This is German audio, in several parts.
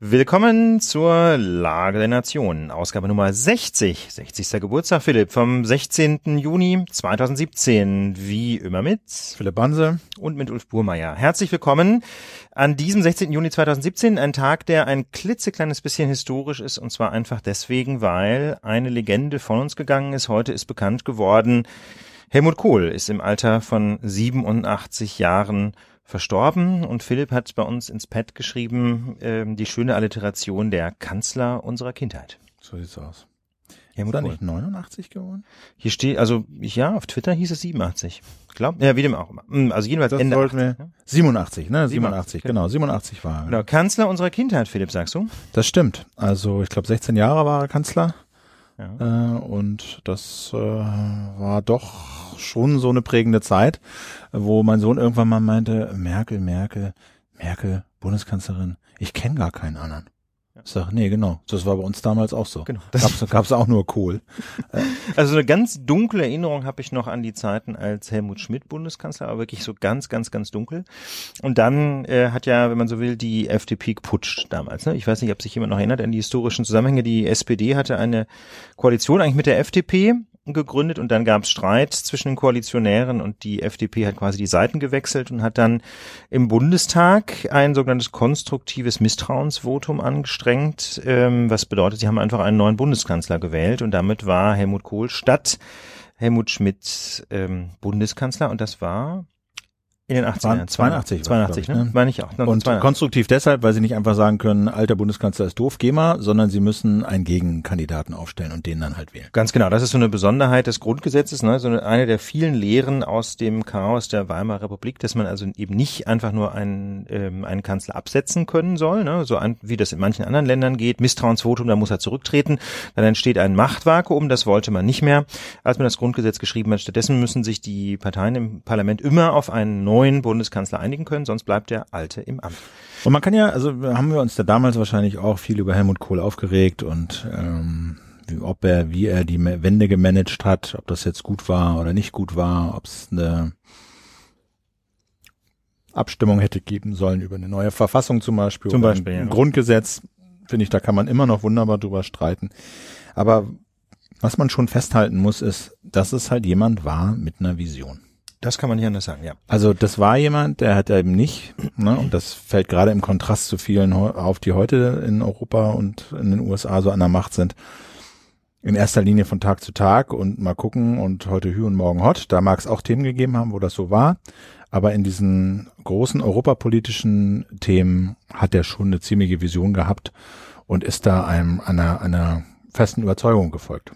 Willkommen zur Lage der Nation, Ausgabe Nummer 60, 60. Geburtstag Philipp vom 16. Juni 2017, wie immer mit Philipp Banse und mit Ulf Burmeier. Herzlich willkommen an diesem 16. Juni 2017, ein Tag, der ein klitzekleines bisschen historisch ist und zwar einfach deswegen, weil eine Legende von uns gegangen ist. Heute ist bekannt geworden, Helmut Kohl ist im Alter von 87 Jahren verstorben und Philipp hat bei uns ins Pad geschrieben, äh, die schöne Alliteration der Kanzler unserer Kindheit. So sieht's aus. Helmut Ist er nicht 89 geworden? Hier steht, also ja, auf Twitter hieß es 87. Glaub, ja, wie dem auch immer. Hm, Also jedenfalls Das Ende sollten 80, wir, ne? 87, ne? 87, 87, genau, 87 war er. Genau, Kanzler unserer Kindheit, Philipp, sagst du? Das stimmt. Also ich glaube 16 Jahre war er Kanzler Ja. äh, und das äh, war doch schon so eine prägende Zeit, wo mein Sohn irgendwann mal meinte, Merkel, Merkel, Merkel, Bundeskanzlerin, ich kenne gar keinen anderen. Ich sag, nee, genau. Das war bei uns damals auch so. Genau. Gab's, gab's auch nur Kohl. Also eine ganz dunkle Erinnerung habe ich noch an die Zeiten als Helmut Schmidt Bundeskanzler, aber wirklich so ganz, ganz, ganz dunkel. Und dann äh, hat ja, wenn man so will, die FDP geputscht damals. Ne? Ich weiß nicht, ob sich jemand noch erinnert an die historischen Zusammenhänge. Die SPD hatte eine Koalition eigentlich mit der FDP gegründet und dann gab es Streit zwischen den Koalitionären und die FDP hat quasi die Seiten gewechselt und hat dann im Bundestag ein sogenanntes konstruktives Misstrauensvotum angestrengt, ähm, was bedeutet, sie haben einfach einen neuen Bundeskanzler gewählt und damit war Helmut Kohl statt Helmut Schmidt ähm, Bundeskanzler und das war in den 80er Jahren. 82 war es, 82, glaub ich, ne? ne? Meine ich auch. Und 1982. konstruktiv deshalb, weil sie nicht einfach sagen können, alter Bundeskanzler ist doof, geh mal, sondern sie müssen einen Gegenkandidaten aufstellen und den dann halt wählen. Ganz genau, das ist so eine Besonderheit des Grundgesetzes, ne? so eine, eine der vielen Lehren aus dem Chaos der Weimarer Republik, dass man also eben nicht einfach nur einen, ähm, einen Kanzler absetzen können soll, ne? so ein, wie das in manchen anderen Ländern geht, Misstrauensvotum, da muss er zurücktreten, dann entsteht ein Machtvakuum, das wollte man nicht mehr, als man das Grundgesetz geschrieben hat. Stattdessen müssen sich die Parteien im Parlament immer auf einen neuen Bundeskanzler einigen können, sonst bleibt der alte im Amt. Und man kann ja, also haben wir uns da damals wahrscheinlich auch viel über Helmut Kohl aufgeregt und ähm, wie, ob er, wie er die Wende gemanagt hat, ob das jetzt gut war oder nicht gut war, ob es eine Abstimmung hätte geben sollen über eine neue Verfassung zum Beispiel. Zum oder Beispiel, ein ja. Grundgesetz, finde ich, da kann man immer noch wunderbar drüber streiten. Aber was man schon festhalten muss, ist, dass es halt jemand war mit einer Vision. Das kann man nicht anders sagen, ja. Also das war jemand, der hat eben nicht, ne, und das fällt gerade im Kontrast zu vielen auf, die heute in Europa und in den USA so an der Macht sind, in erster Linie von Tag zu Tag und mal gucken und heute Hü und morgen Hot. Da mag es auch Themen gegeben haben, wo das so war. Aber in diesen großen europapolitischen Themen hat er schon eine ziemliche Vision gehabt und ist da einem einer, einer festen Überzeugung gefolgt.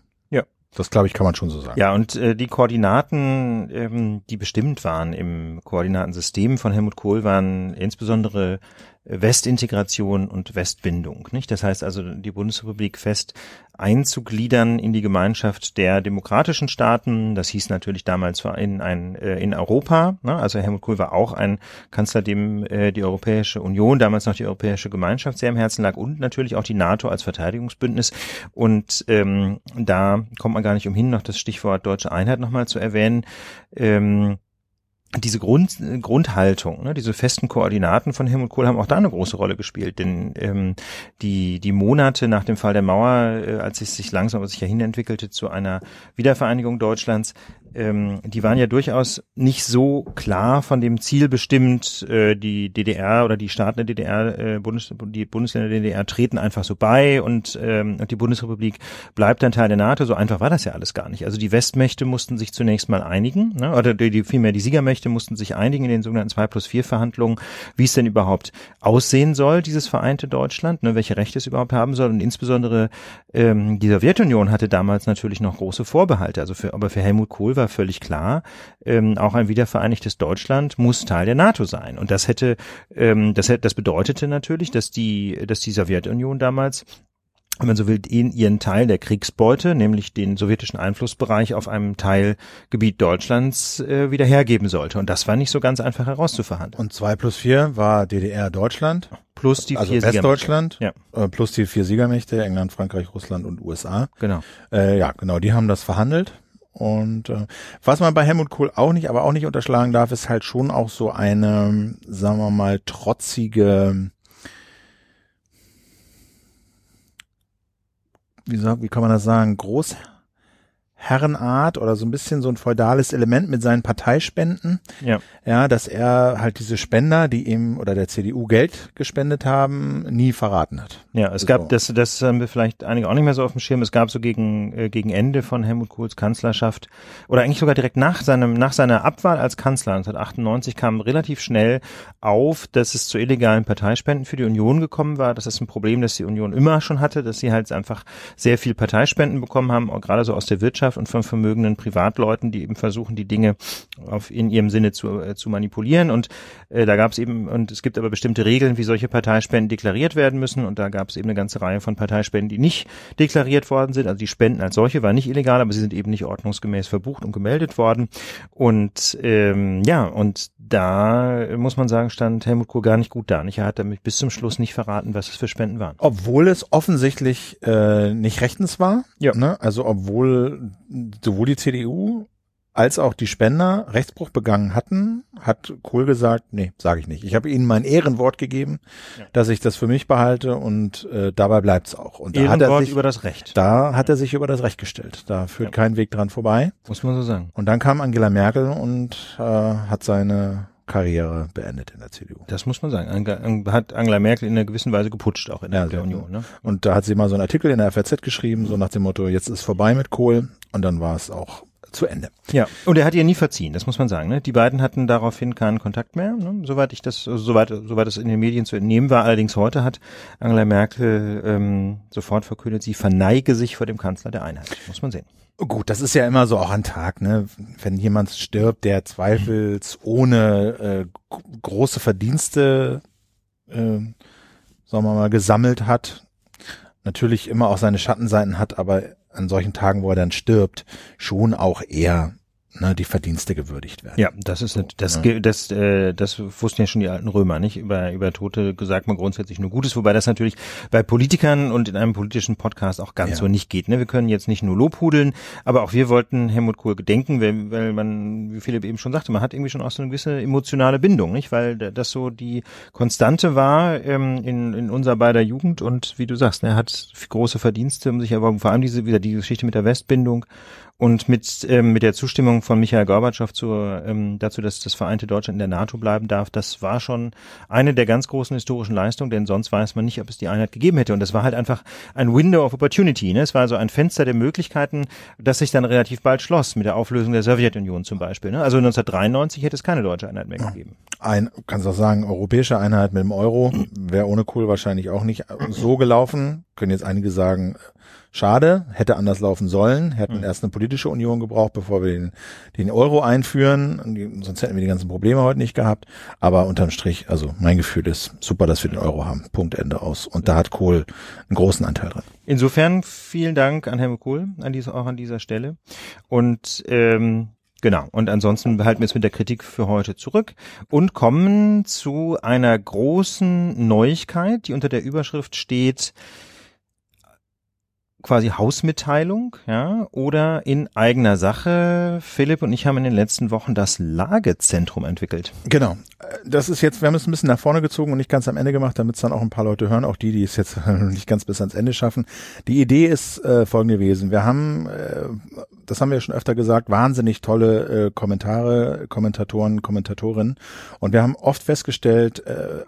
Das glaube ich, kann man schon so sagen. Ja, und äh, die Koordinaten, ähm, die bestimmt waren im Koordinatensystem von Helmut Kohl, waren insbesondere Westintegration und Westbindung. Nicht? Das heißt also, die Bundesrepublik fest einzugliedern in die Gemeinschaft der demokratischen Staaten. Das hieß natürlich damals in, ein, äh, in Europa. Ne? Also Helmut Kohl war auch ein Kanzler, dem äh, die Europäische Union, damals noch die Europäische Gemeinschaft sehr am Herzen lag und natürlich auch die NATO als Verteidigungsbündnis. Und ähm, da kommt man gar nicht umhin, noch das Stichwort deutsche Einheit nochmal zu erwähnen. Ähm, diese Grund, Grundhaltung, ne, diese festen Koordinaten von Helmut Kohl haben auch da eine große Rolle gespielt, denn ähm, die die Monate nach dem Fall der Mauer, äh, als es sich langsam aber sicher hinentwickelte zu einer Wiedervereinigung Deutschlands, ähm, die waren ja durchaus nicht so klar von dem Ziel bestimmt, äh, die DDR oder die Staaten der DDR, äh, Bundes, die Bundesländer der DDR treten einfach so bei und, ähm, und die Bundesrepublik bleibt dann Teil der NATO. So einfach war das ja alles gar nicht. Also die Westmächte mussten sich zunächst mal einigen, ne, oder die, die, vielmehr die Siegermächte mussten sich einigen in den sogenannten 2 plus 4 Verhandlungen, wie es denn überhaupt aussehen soll, dieses vereinte Deutschland, ne, welche Rechte es überhaupt haben soll. Und insbesondere ähm, die Sowjetunion hatte damals natürlich noch große Vorbehalte. Also für, aber für Helmut Kohl war völlig klar, ähm, auch ein wiedervereinigtes Deutschland muss Teil der NATO sein. Und das hätte, ähm, das hätte, das bedeutete natürlich, dass die, dass die Sowjetunion damals wenn man so will, in ihren Teil der Kriegsbeute, nämlich den sowjetischen Einflussbereich auf einem Teilgebiet Deutschlands äh, wieder hergeben sollte. Und das war nicht so ganz einfach herauszuverhandeln. Und zwei plus vier war DDR Deutschland. Plus die also vier Westdeutschland, Ja. äh, plus die vier Siegermächte, England, Frankreich, Russland und USA. Genau. Äh, ja, genau, die haben das verhandelt. Und äh, was man bei Helmut Kohl auch nicht, aber auch nicht unterschlagen darf, ist halt schon auch so eine, sagen wir mal, trotzige, wie, soll, wie kann man das sagen, groß, Herrenart oder so ein bisschen so ein feudales Element mit seinen Parteispenden. Ja. Ja, dass er halt diese Spender, die ihm oder der CDU Geld gespendet haben, nie verraten hat. Ja, es gab, das, das haben wir vielleicht einige auch nicht mehr so auf dem Schirm, es gab so gegen, äh, gegen Ende von Helmut Kohls Kanzlerschaft oder eigentlich sogar direkt nach seinem, nach seiner Abwahl als Kanzler 1998 kam relativ schnell auf, dass es zu illegalen Parteispenden für die Union gekommen war. Das ist ein Problem, das die Union immer schon hatte, dass sie halt einfach sehr viel Parteispenden bekommen haben, gerade so aus der Wirtschaft Wirtschaft und von vermögenden Privatleuten, die eben versuchen, die Dinge auf, in ihrem Sinne zu, äh, zu manipulieren. Und äh, da gab es eben, und es gibt aber bestimmte Regeln, wie solche Parteispenden deklariert werden müssen. Und da gab es eben eine ganze Reihe von Parteispenden, die nicht deklariert worden sind. Also die Spenden als solche waren nicht illegal, aber sie sind eben nicht ordnungsgemäß verbucht und gemeldet worden. Und ähm, ja, und da muss man sagen, stand Helmut Kohl gar nicht gut da. Nicht? Er hat damit bis zum Schluss nicht verraten, was es für Spenden waren. Obwohl es offensichtlich äh, nicht rechtens war. Ja. Ne? Also obwohl sowohl die CDU als auch die Spender Rechtsbruch begangen hatten, hat Kohl gesagt, nee, sage ich nicht. Ich habe ihnen mein Ehrenwort gegeben, ja. dass ich das für mich behalte und äh, dabei bleibt's auch. Und da hat er sich über das Recht. Da hat er sich über das Recht gestellt. Da führt ja. kein Weg dran vorbei. Muss man so sagen. Und dann kam Angela Merkel und äh, hat seine Karriere beendet in der CDU. Das muss man sagen. Hat Angela Merkel in einer gewissen Weise geputscht auch in ja, der Union. Ne? Und da hat sie mal so einen Artikel in der FAZ geschrieben, so nach dem Motto, jetzt ist vorbei mit Kohl. Und dann war es auch zu Ende. Ja, und er hat ihr nie verziehen, das muss man sagen. Ne? Die beiden hatten daraufhin keinen Kontakt mehr, ne? soweit ich das, also soweit, soweit es in den Medien zu entnehmen war. Allerdings heute hat Angela Merkel ähm, sofort verkündet, sie verneige sich vor dem Kanzler der Einheit. Muss man sehen. Gut, das ist ja immer so auch ein Tag, ne? Wenn jemand stirbt, der zweifelsohne äh, große Verdienste, äh, sagen wir mal, gesammelt hat, natürlich immer auch seine Schattenseiten hat, aber an solchen Tagen, wo er dann stirbt, schon auch eher ne, die Verdienste gewürdigt werden. Ja, das ist so, das, ne? das, äh, das wussten ja schon die alten Römer, nicht? Über über Tote sagt man grundsätzlich nur Gutes, wobei das natürlich bei Politikern und in einem politischen Podcast auch ganz ja. so nicht geht. Ne? Wir können jetzt nicht nur lobhudeln, aber auch wir wollten Helmut Kohl gedenken, weil, weil man, wie Philipp eben schon sagte, man hat irgendwie schon auch so eine gewisse emotionale Bindung, nicht? Weil das so die Konstante war ähm, in, in unserer beider Jugend und wie du sagst, ne, er hat große Verdienste um sich aber vor allem diese wieder die Geschichte mit der Westbindung und mit, ähm, mit der Zustimmung von Michael Gorbatschow zur, ähm, dazu, dass das vereinte Deutschland in der NATO bleiben darf, das war schon eine der ganz großen historischen Leistungen, denn sonst weiß man nicht, ob es die Einheit gegeben hätte. Und das war halt einfach ein Window of Opportunity. Ne? Es war so ein Fenster der Möglichkeiten, das sich dann relativ bald schloss, mit der Auflösung der Sowjetunion zum Beispiel. Ne? Also 1993 hätte es keine deutsche Einheit mehr gegeben. Ein, kannst du auch sagen, europäische Einheit mit dem Euro wäre ohne Kohl wahrscheinlich auch nicht so gelaufen. Können jetzt einige sagen, Schade, hätte anders laufen sollen, hätten mhm. erst eine politische Union gebraucht, bevor wir den, den Euro einführen, sonst hätten wir die ganzen Probleme heute nicht gehabt. Aber unterm Strich, also mein Gefühl ist super, dass wir den Euro haben. Punkt Ende aus. Und da hat Kohl einen großen Anteil dran. Insofern vielen Dank an Helmut Kohl an dieser, auch an dieser Stelle. Und ähm, Genau. Und ansonsten behalten wir es mit der Kritik für heute zurück und kommen zu einer großen Neuigkeit, die unter der Überschrift steht, quasi Hausmitteilung, ja, oder in eigener Sache. Philipp und ich haben in den letzten Wochen das Lagezentrum entwickelt. Genau. Das ist jetzt, wir haben es ein bisschen nach vorne gezogen und nicht ganz am Ende gemacht, damit es dann auch ein paar Leute hören, auch die, die es jetzt nicht ganz bis ans Ende schaffen. Die Idee ist äh, folgende gewesen. Wir haben, äh, das haben wir schon öfter gesagt, wahnsinnig tolle äh, Kommentare, Kommentatoren, Kommentatorinnen und wir haben oft festgestellt, äh,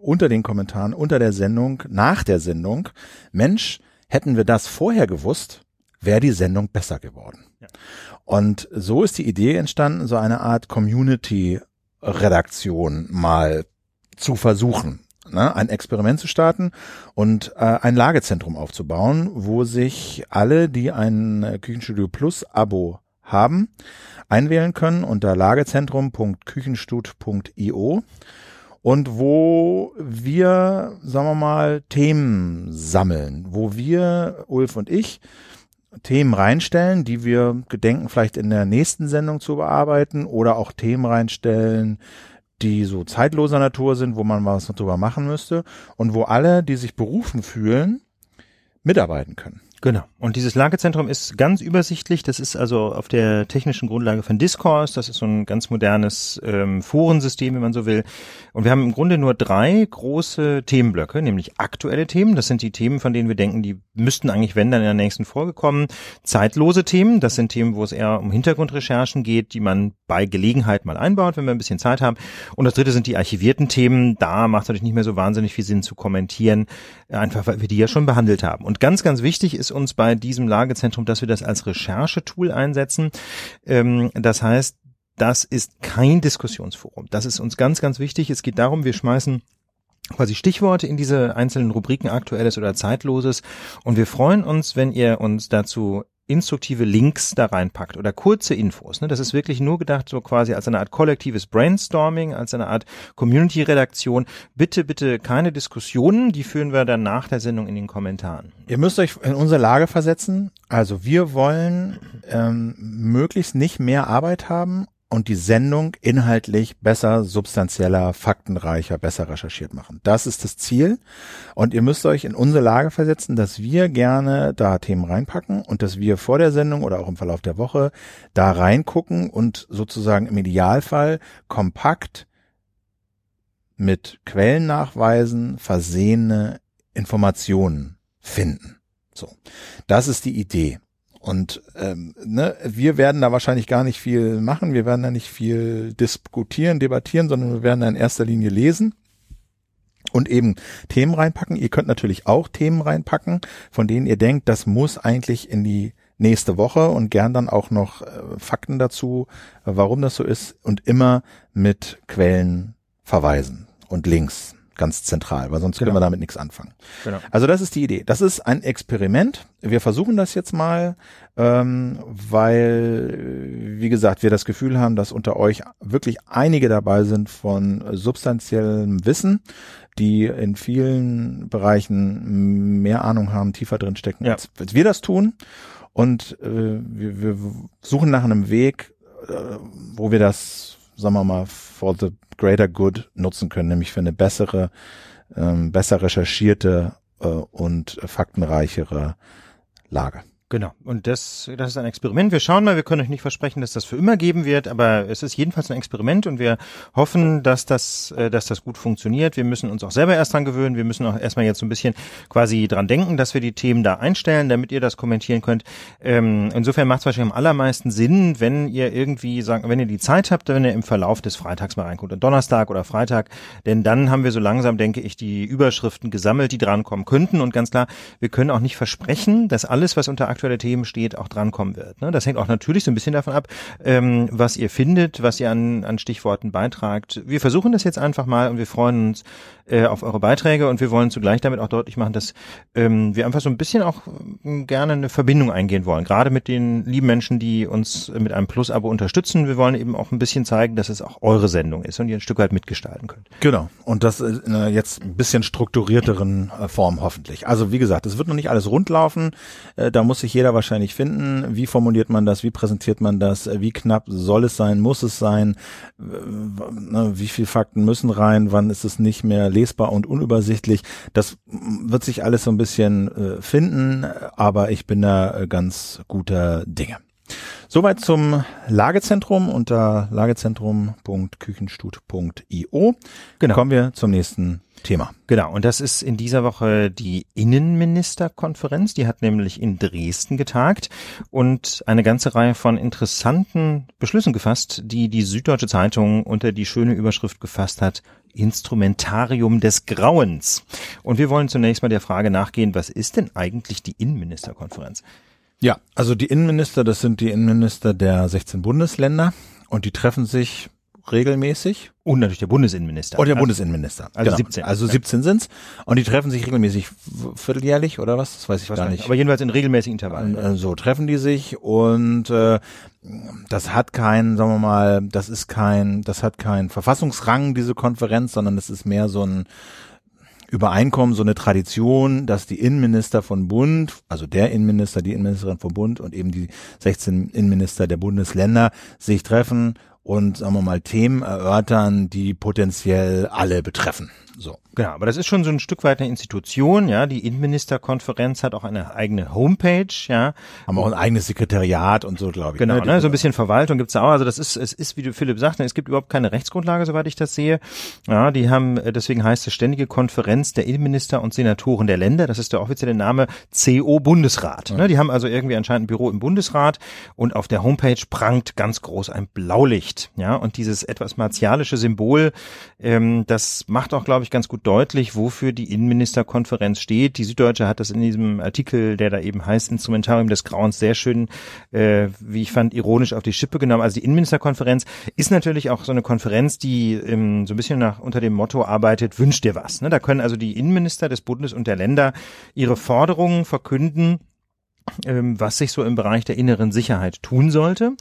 unter den Kommentaren, unter der Sendung, nach der Sendung, Mensch, Hätten wir das vorher gewusst, wäre die Sendung besser geworden. Ja. Und so ist die Idee entstanden, so eine Art Community-Redaktion mal zu versuchen. Ne, ein Experiment zu starten und äh, ein Lagezentrum aufzubauen, wo sich alle, die ein Küchenstudio Plus Abo haben, einwählen können unter lagezentrum.küchenstut.io und wo wir, sagen wir mal, Themen sammeln, wo wir, Ulf und ich, Themen reinstellen, die wir gedenken, vielleicht in der nächsten Sendung zu bearbeiten oder auch Themen reinstellen, die so zeitloser Natur sind, wo man was drüber machen müsste und wo alle, die sich berufen fühlen, mitarbeiten können. Genau. Und dieses Lagezentrum ist ganz übersichtlich. Das ist also auf der technischen Grundlage von Discourse. Das ist so ein ganz modernes ähm, Forensystem, wenn man so will. Und wir haben im Grunde nur drei große Themenblöcke, nämlich aktuelle Themen. Das sind die Themen, von denen wir denken, die müssten eigentlich, wenn dann in der nächsten Folge kommen. Zeitlose Themen. Das sind Themen, wo es eher um Hintergrundrecherchen geht, die man bei Gelegenheit mal einbaut, wenn wir ein bisschen Zeit haben. Und das dritte sind die archivierten Themen. Da macht es natürlich nicht mehr so wahnsinnig viel Sinn zu kommentieren, einfach weil wir die ja schon behandelt haben. Und ganz, ganz wichtig ist uns bei diesem Lagezentrum, dass wir das als Recherchetool einsetzen. Ähm, das heißt, das ist kein Diskussionsforum. Das ist uns ganz, ganz wichtig. Es geht darum, wir schmeißen quasi Stichworte in diese einzelnen Rubriken aktuelles oder zeitloses und wir freuen uns, wenn ihr uns dazu instruktive Links da reinpackt oder kurze Infos. Ne? Das ist wirklich nur gedacht so quasi als eine Art kollektives Brainstorming, als eine Art Community-Redaktion. Bitte, bitte keine Diskussionen, die führen wir dann nach der Sendung in den Kommentaren. Ihr müsst euch in unsere Lage versetzen. Also wir wollen ähm, möglichst nicht mehr Arbeit haben und die Sendung inhaltlich besser, substanzieller, faktenreicher, besser recherchiert machen. Das ist das Ziel. Und ihr müsst euch in unsere Lage versetzen, dass wir gerne da Themen reinpacken und dass wir vor der Sendung oder auch im Verlauf der Woche da reingucken und sozusagen im Idealfall kompakt mit Quellennachweisen versehene Informationen finden. So. Das ist die Idee. Und ähm, ne, wir werden da wahrscheinlich gar nicht viel machen, wir werden da nicht viel diskutieren, debattieren, sondern wir werden da in erster Linie lesen und eben Themen reinpacken. Ihr könnt natürlich auch Themen reinpacken, von denen ihr denkt, das muss eigentlich in die nächste Woche und gern dann auch noch äh, Fakten dazu, warum das so ist und immer mit Quellen verweisen und Links ganz zentral, weil sonst genau. können wir damit nichts anfangen. Genau. Also das ist die Idee. Das ist ein Experiment. Wir versuchen das jetzt mal, ähm, weil, wie gesagt, wir das Gefühl haben, dass unter euch wirklich einige dabei sind von substanziellem Wissen, die in vielen Bereichen mehr Ahnung haben, tiefer drin stecken, ja. als, als wir das tun. Und äh, wir, wir suchen nach einem Weg, äh, wo wir das, sagen wir mal, for the greater good nutzen können, nämlich für eine bessere, ähm, besser recherchierte äh, und faktenreichere Lage. Genau. Und das, das ist ein Experiment. Wir schauen mal, wir können euch nicht versprechen, dass das für immer geben wird, aber es ist jedenfalls ein Experiment und wir hoffen, dass das, äh, dass das gut funktioniert. Wir müssen uns auch selber erst dran gewöhnen. Wir müssen auch erstmal jetzt so ein bisschen quasi dran denken, dass wir die Themen da einstellen, damit ihr das kommentieren könnt. Ähm, insofern macht es wahrscheinlich am allermeisten Sinn, wenn ihr irgendwie sagen, wenn ihr die Zeit habt, wenn ihr im Verlauf des Freitags mal reinguckt, Donnerstag oder Freitag, denn dann haben wir so langsam, denke ich, die Überschriften gesammelt, die drankommen könnten und ganz klar, wir können auch nicht versprechen, dass alles, was unter aktuelle Themen steht, auch drankommen wird. Ne? Das hängt auch natürlich so ein bisschen davon ab, ähm, was ihr findet, was ihr an, an Stichworten beitragt. Wir versuchen das jetzt einfach mal und wir freuen uns äh, auf eure Beiträge und wir wollen zugleich damit auch deutlich machen, dass ähm, wir einfach so ein bisschen auch äh, gerne eine Verbindung eingehen wollen, gerade mit den lieben Menschen, die uns mit einem Plus-Abo unterstützen. Wir wollen eben auch ein bisschen zeigen, dass es auch eure Sendung ist und ihr ein Stück weit mitgestalten könnt. Genau. Und das in einer jetzt ein bisschen strukturierteren äh, Form hoffentlich. Also wie gesagt, es wird noch nicht alles rundlaufen. Äh, da muss sich sich jeder wahrscheinlich finden. Wie formuliert man das? Wie präsentiert man das? Wie knapp soll es sein? Muss es sein? Ne, wie viel Fakten müssen rein? Wann ist es nicht mehr lesbar und unübersichtlich? Das wird sich alles so ein bisschen äh, finden, aber ich bin da äh, ganz guter Dinge. Soweit zum Lagezentrum unter lagezentrum.küchenstut.io. Genau. Kommen wir zum nächsten Thema. Genau, und das ist in dieser Woche die Innenministerkonferenz. Die hat nämlich in Dresden getagt und eine ganze Reihe von interessanten Beschlüssen gefasst, die die Süddeutsche Zeitung unter die schöne Überschrift gefasst hat, Instrumentarium des Grauens. Und wir wollen zunächst mal der Frage nachgehen, was ist denn eigentlich die Innenministerkonferenz? Ja, also die Innenminister, das sind die Innenminister der 16 Bundesländer und die treffen sich regelmäßig. Und natürlich der Bundesinnenminister. Und der also, Bundesinnenminister. Also genau. 17. Also 17 sind's. Und die treffen sich regelmäßig vierteljährlich oder was? Das weiß ich, ich gar nicht. Aber jedenfalls in regelmäßigen Intervallen. Äh, so treffen die sich und äh, das hat kein, sagen wir mal, das ist kein, das hat kein Verfassungsrang, diese Konferenz, sondern das ist mehr so ein Übereinkommen, so eine Tradition, dass die Innenminister von Bund, also der Innenminister, die Innenministerin vom Bund und eben die 16 Innenminister der Bundesländer sich treffen und sagen wir mal Themen erörtern, die potenziell alle betreffen. So. Genau, aber das ist schon so ein Stück weit eine Institution, ja. Die Innenministerkonferenz hat auch eine eigene Homepage, ja. Haben auch ein eigenes Sekretariat und so, glaube ich. Genau, ne? ne? so ein bisschen Verwaltung gibt's da auch. Also das ist, es ist, wie du Philipp sagst, es gibt überhaupt keine Rechtsgrundlage, soweit ich das sehe. Ja, die haben, äh, deswegen heißt es Ständige Konferenz der Innenminister und Senatoren der Länder. Das ist der offizielle Name CO Bundesrat. Ja. Ne? Die haben also irgendwie anscheinend ein Büro im Bundesrat und auf der Homepage prangt ganz groß ein Blaulicht, ja. Und dieses etwas martialische Symbol, ähm, das macht auch, glaube ich, ganz gut deutlich, wofür die Innenministerkonferenz steht. Die Süddeutsche hat das in diesem Artikel, der da eben heißt Instrumentarium des Grauens, sehr schön, äh, wie ich fand, ironisch auf die Schippe genommen. Also die Innenministerkonferenz ist natürlich auch so eine Konferenz, die ähm, so ein bisschen nach unter dem Motto arbeitet, wünscht dir was. Ne? Da können also die Innenminister des Bundes und der Länder ihre Forderungen verkünden was sich so im Bereich der inneren Sicherheit tun sollte.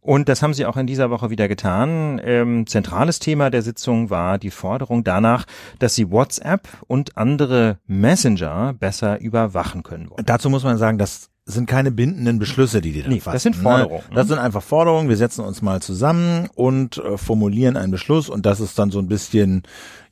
Und das haben sie auch in dieser Woche wieder getan. Ähm, zentrales Thema der Sitzung war die Forderung danach, dass sie WhatsApp und andere Messenger besser überwachen können wollen. Dazu muss man sagen, dass sind keine bindenden Beschlüsse, die die da nee, fassen. Das sind ne? Forderungen. Ne? Das sind einfach Forderungen. Wir setzen uns mal zusammen und äh, formulieren einen Beschluss und das ist dann so ein bisschen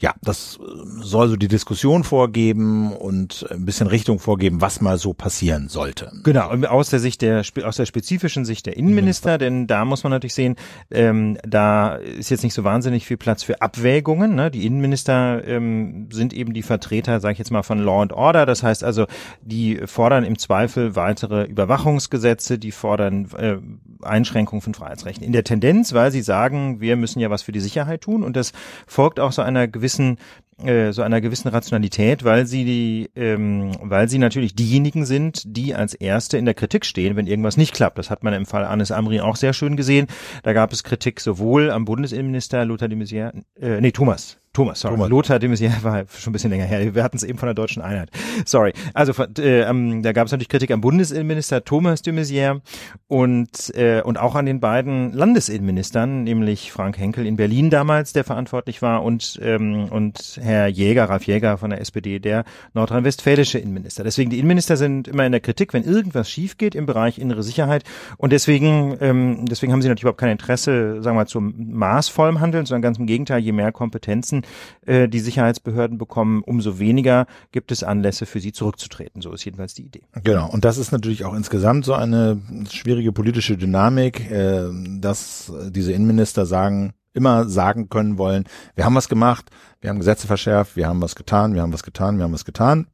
ja, das äh, soll so die Diskussion vorgeben und ein bisschen Richtung vorgeben, was mal so passieren sollte. Genau, aus der Sicht der, aus der spezifischen Sicht der Innenminister, denn da muss man natürlich sehen, ähm, da ist jetzt nicht so wahnsinnig viel Platz für Abwägungen. Ne? Die Innenminister ähm, sind eben die Vertreter, sage ich jetzt mal, von Law and Order. Das heißt also, die fordern im Zweifel weitere Überwachungsgesetze, die fordern äh, Einschränkungen von Freiheitsrechten. In der Tendenz, weil sie sagen, wir müssen ja was für die Sicherheit tun und das folgt auch so einer gewissen gewissen äh, so einer gewissen Rationalität, weil sie die, ähm, weil sie natürlich diejenigen sind, die als Erste in der Kritik stehen, wenn irgendwas nicht klappt. Das hat man im Fall Anis Amri auch sehr schön gesehen. Da gab es Kritik sowohl am Bundesinnenminister Lothar de Maizière, äh, nee Thomas Thomas, sorry. Thomas. Lothar de Maizière war schon ein bisschen länger her. Wir hatten es eben von der deutschen Einheit. Sorry. Also äh, ähm, da gab es natürlich Kritik am Bundesinnenminister Thomas de Maizière und äh, und auch an den beiden Landesinnenministern, nämlich Frank Henkel in Berlin damals, der verantwortlich war, und ähm, und Herr Jäger, Ralf Jäger von der SPD, der nordrhein-westfälische Innenminister. Deswegen die Innenminister sind immer in der Kritik, wenn irgendwas schief geht im Bereich innere Sicherheit. Und deswegen ähm, deswegen haben sie natürlich überhaupt kein Interesse, sagen wir mal, zum maßvollem Handeln, sondern ganz im Gegenteil, je mehr Kompetenzen äh, die Sicherheitsbehörden bekommen, umso weniger gibt es Anlässe für sie zurückzutreten. So ist jedenfalls die Idee. Genau. Und das ist natürlich auch insgesamt so eine schwierige politische Dynamik, äh, dass diese Innenminister sagen, immer sagen können wollen, wir haben was gemacht, wir haben Gesetze verschärft, wir haben was getan, wir haben was getan, wir haben was getan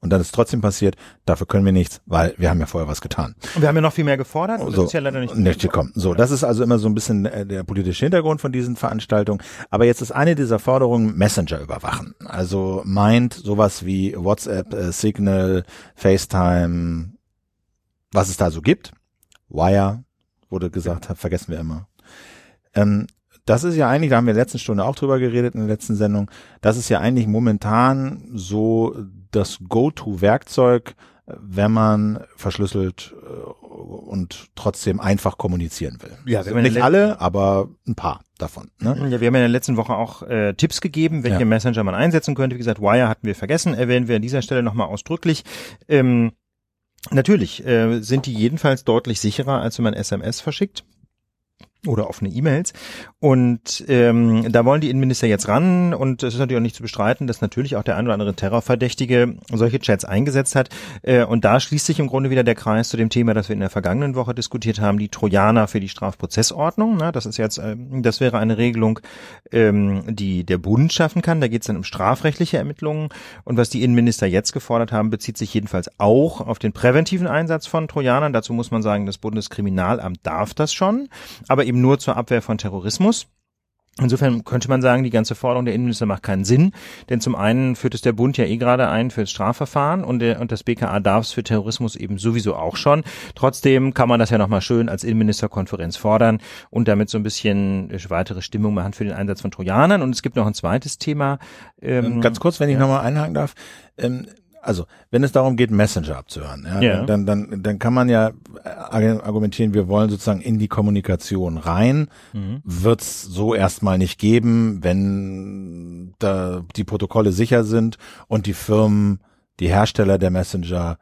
und dann ist trotzdem passiert, dafür können wir nichts, weil wir haben ja vorher was getan. Und wir haben ja noch viel mehr gefordert und so, das ist ja leider nicht, nicht gekommen. So, das ist also immer so ein bisschen äh, der politische Hintergrund von diesen Veranstaltungen. Aber jetzt ist eine dieser Forderungen Messenger überwachen. Also meint sowas wie WhatsApp, äh, Signal, FaceTime, was es da so gibt. Wire, wurde gesagt, vergessen wir immer. Ähm, das ist ja eigentlich, da haben wir in der letzten Stunde auch drüber geredet in der letzten Sendung, das ist ja eigentlich momentan so das Go-To-Werkzeug, wenn man verschlüsselt äh, und trotzdem einfach kommunizieren will. Ja, wir nicht alle, aber ein paar davon. Ne? Ja, wir haben ja in der letzten Woche auch äh, Tipps gegeben, welche ja. Messenger man einsetzen könnte. Wie gesagt, Wire hatten wir vergessen, erwähnen wir an dieser Stelle nochmal ausdrücklich. Ähm, natürlich äh, sind die jedenfalls deutlich sicherer, als wenn man SMS verschickt oder offene E-Mails. Und ähm, da wollen die Innenminister jetzt ran und es ist natürlich auch nicht zu bestreiten, dass natürlich auch der ein oder andere Terrorverdächtige solche Chats eingesetzt hat. Äh, und da schließt sich im Grunde wieder der Kreis zu dem Thema, das wir in der vergangenen Woche diskutiert haben, die Trojaner für die Strafprozessordnung. Na, das ist jetzt, äh, das wäre eine Regelung, ähm, die der Bund schaffen kann. Da geht es dann um strafrechtliche Ermittlungen. Und was die Innenminister jetzt gefordert haben, bezieht sich jedenfalls auch auf den präventiven Einsatz von Trojanern. Dazu muss man sagen, das Bundeskriminalamt darf das schon. Aber eben nur zur Abwehr von Terrorismus. Insofern könnte man sagen, die ganze Forderung der Innenminister macht keinen Sinn, denn zum einen führt es der Bund ja eh gerade ein für das Strafverfahren und, der, und das BKA darf es für Terrorismus eben sowieso auch schon. Trotzdem kann man das ja nochmal schön als Innenministerkonferenz fordern und damit so ein bisschen weitere Stimmung machen für den Einsatz von Trojanern. Und es gibt noch ein zweites Thema. Ähm, Ganz kurz, wenn ich ja. nochmal einhaken darf. Ähm, also wenn es darum geht, Messenger abzuhören, ja, ja. Dann, dann, dann kann man ja argumentieren, wir wollen sozusagen in die Kommunikation rein. Mhm. Wird es so erstmal nicht geben, wenn da die Protokolle sicher sind und die Firmen, die Hersteller der Messenger,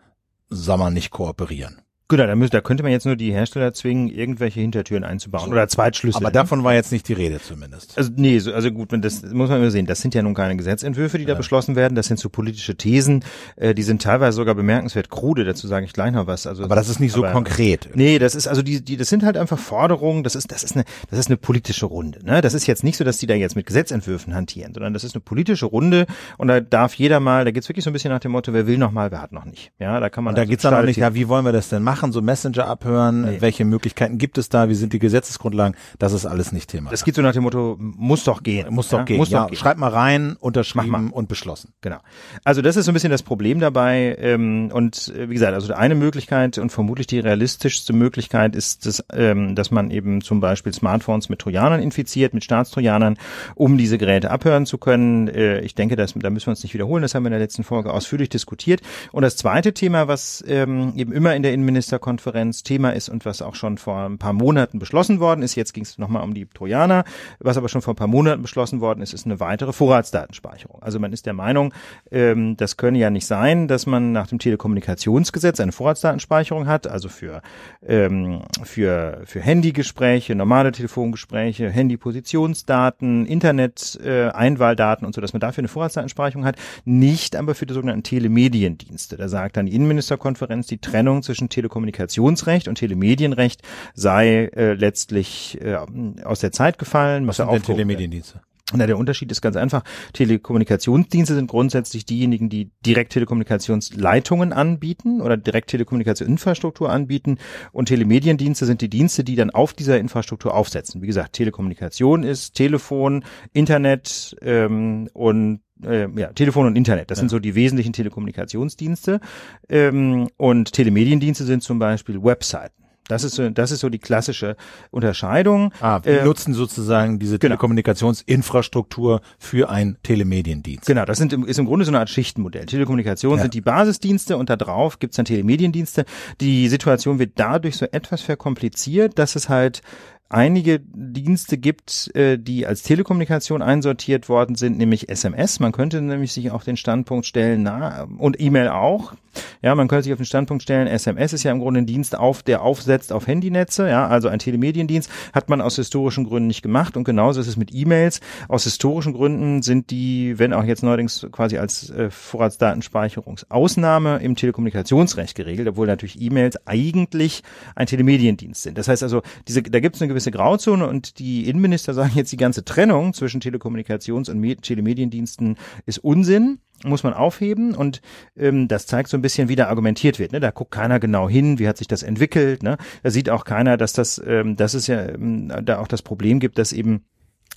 sagen wir nicht kooperieren. Genau, da, müsste, da könnte man jetzt nur die Hersteller zwingen, irgendwelche Hintertüren einzubauen oder Zweitschlüssel. Aber davon war jetzt nicht die Rede zumindest. Also nee, so, also gut, das muss man immer sehen. Das sind ja nun keine Gesetzentwürfe, die ja. da beschlossen werden. Das sind so politische Thesen. Äh, die sind teilweise sogar bemerkenswert krude. Dazu sage ich gleich noch was. Also aber das ist nicht so aber, konkret. Nee, das ist also die, die, das sind halt einfach Forderungen. Das ist, das ist eine, das ist eine politische Runde. Ne? Das ist jetzt nicht so, dass die da jetzt mit Gesetzentwürfen hantieren, sondern das ist eine politische Runde und da darf jeder mal. Da geht's wirklich so ein bisschen nach dem Motto, wer will noch mal, wer hat noch nicht. Ja, da kann man. Und da also geht's dann auch nicht. Ja, wie wollen wir das denn machen? So Messenger abhören? Nee. Welche Möglichkeiten gibt es da? Wie sind die Gesetzesgrundlagen? Das ist alles nicht Thema. Es geht so nach dem Motto, muss doch gehen. Muss doch ja? gehen. Muss ja, doch gehen. Schreib mal rein, unterschrieben mal. und beschlossen. Genau. Also das ist so ein bisschen das Problem dabei. Ähm, und äh, wie gesagt, also eine Möglichkeit und vermutlich die realistischste Möglichkeit ist, dass, ähm, dass man eben zum Beispiel Smartphones mit Trojanern infiziert, mit Staatstrojanern, um diese Geräte abhören zu können. Äh, ich denke, das, da müssen wir uns nicht wiederholen. Das haben wir in der letzten Folge ausführlich diskutiert. Und das zweite Thema, was ähm, eben immer in der Innenministerkonferenz Thema ist und was auch schon vor ein paar Monaten beschlossen worden ist. Jetzt ging es nochmal um die Trojaner. Was aber schon vor ein paar Monaten beschlossen worden ist, ist eine weitere Vorratsdatenspeicherung. Also man ist der Meinung, ähm, das könne ja nicht sein, dass man nach dem Telekommunikationsgesetz eine Vorratsdatenspeicherung hat, also für, ähm, für, für Handygespräche, normale Telefongespräche, Handypositionsdaten, Internet-Einwahldaten äh, und so, dass man dafür eine Vorratsdatenspeicherung hat, nicht aber für die sogenannten Telemediendienste. Da sagt dann die Innenministerkonferenz, die Trennung zwischen Telekommunikationsrecht und Telemedienrecht sei äh, letztlich äh, aus der Zeit gefallen. Was sind denn Telemediendienste? Na, der Unterschied ist ganz einfach. Telekommunikationsdienste sind grundsätzlich diejenigen, die direkt Telekommunikationsleitungen anbieten oder direkt Telekommunikationsinfrastruktur anbieten. Und Telemediendienste sind die Dienste, die dann auf dieser Infrastruktur aufsetzen. Wie gesagt, Telekommunikation ist Telefon, Internet ähm, und äh, ja, Telefon und Internet. Das ja. sind so die wesentlichen Telekommunikationsdienste. Ähm, und Telemediendienste sind zum Beispiel Webseiten. Das ist so, das ist so die klassische Unterscheidung. Ah, wir äh, nutzen sozusagen diese genau. Telekommunikationsinfrastruktur für einen Telemediendienst. Genau, das sind, ist im Grunde so eine Art Schichtenmodell. Telekommunikation ja. sind die Basisdienste und da drauf gibt's dann Telemediendienste. Die Situation wird dadurch so etwas verkompliziert, dass es halt einige Dienste gibt, äh, die als Telekommunikation einsortiert worden sind, nämlich SMS. Man könnte nämlich sich auf den Standpunkt stellen, na, und E-Mail auch. Ja, man könnte sich auf den Standpunkt stellen, SMS ist ja im Grunde ein Dienst auf, der aufsetzt auf Handynetze, ja, also ein Telemediendienst hat man aus historischen Gründen nicht gemacht und genauso ist es mit E-Mails. Aus historischen Gründen sind die, wenn auch jetzt neuerdings quasi als äh, Vorratsdatenspeicherungsausnahme im Telekommunikationsrecht geregelt, obwohl natürlich E-Mails eigentlich ein Telemediendienst sind. Das heißt also, diese, da gibt es eine gewisse Grauzone und die Innenminister sagen jetzt, die ganze Trennung zwischen Telekommunikations- und Telemediendiensten ist Unsinn muss man aufheben und ähm, das zeigt so ein bisschen, wie da argumentiert wird. Ne? Da guckt keiner genau hin, wie hat sich das entwickelt. Ne? Da sieht auch keiner, dass das, ähm, dass es ja ähm, da auch das Problem gibt, dass eben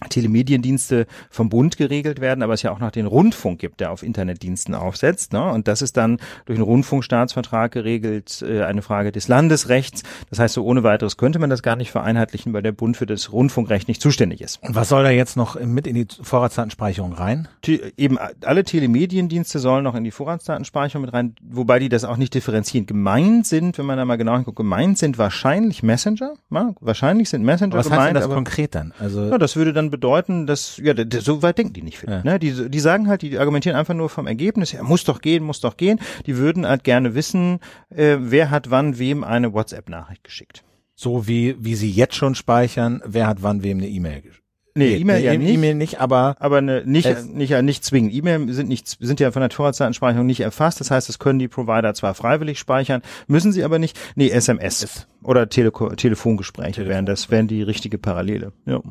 Telemediendienste vom Bund geregelt werden, aber es ja auch noch den Rundfunk gibt, der auf Internetdiensten aufsetzt. Ne? Und das ist dann durch einen Rundfunkstaatsvertrag geregelt, äh, eine Frage des Landesrechts. Das heißt, so ohne weiteres könnte man das gar nicht vereinheitlichen, weil der Bund für das Rundfunkrecht nicht zuständig ist. Und was soll da jetzt noch mit in die Vorratsdatenspeicherung rein? Te eben alle Telemediendienste sollen noch in die Vorratsdatenspeicherung mit rein, wobei die das auch nicht differenzieren. Gemeint sind, wenn man da mal genau hinguckt, gemeint sind wahrscheinlich Messenger. Ja? Wahrscheinlich sind Messenger aber was gemeint. Was heißt denn das konkret dann? Also ja, das würde dann bedeuten, dass, ja, so weit denken die nicht, ja. ne? Die, die sagen halt, die argumentieren einfach nur vom Ergebnis her, muss doch gehen, muss doch gehen. Die würden halt gerne wissen, äh, wer hat wann wem eine WhatsApp-Nachricht geschickt. So wie, wie sie jetzt schon speichern, wer hat wann wem eine E-Mail geschickt. Nee, E-Mail ja nicht. E-Mail nicht, aber aber eine, nicht nicht ja nicht zwingend. E-Mail sind nicht sind ja von der Vorratsdatenspeicherung nicht erfasst. Das heißt, das können die Provider zwar freiwillig speichern, müssen sie aber nicht. Nee, SMS oder Tele Telefongespräche Telefon. wären das wären die richtige Parallele. Ja.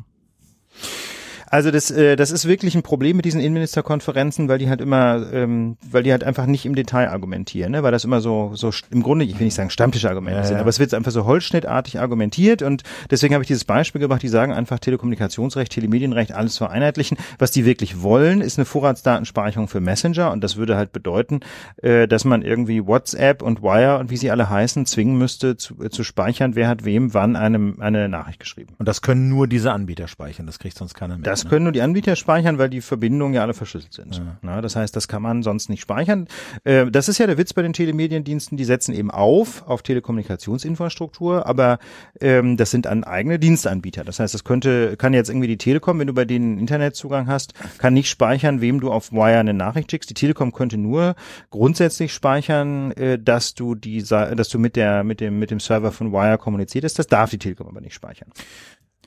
Also das, äh, das ist wirklich ein Problem mit diesen Innenministerkonferenzen, weil die halt immer, ähm, weil die halt einfach nicht im Detail argumentieren, ne? weil das immer so, so im Grunde, ich will nicht sagen Stammtischargumente ja, sind, ja. aber es wird einfach so holzschnittartig argumentiert und deswegen habe ich dieses Beispiel gemacht, die sagen einfach Telekommunikationsrecht, Telemedienrecht, alles vereinheitlichen. Was die wirklich wollen, ist eine Vorratsdatenspeicherung für Messenger und das würde halt bedeuten, äh, dass man irgendwie WhatsApp und Wire und wie sie alle heißen, zwingen müsste zu, äh, zu speichern, wer hat wem wann eine, eine Nachricht geschrieben. Und das können nur diese Anbieter speichern, das kriegt sonst keiner mehr. Das das können nur die Anbieter speichern, weil die Verbindungen ja alle verschlüsselt sind. Ja. Na, das heißt, das kann man sonst nicht speichern. Äh, das ist ja der Witz bei den Telemediendiensten, die setzen eben auf auf Telekommunikationsinfrastruktur, aber ähm, das sind an eigene Dienstanbieter. Das heißt, das könnte, kann jetzt irgendwie die Telekom, wenn du bei denen Internetzugang hast, kann nicht speichern, wem du auf Wire eine Nachricht schickst. Die Telekom könnte nur grundsätzlich speichern, äh, dass du die, dass du mit der, mit dem, mit dem Server von Wire kommuniziert hast. Das darf die Telekom aber nicht speichern.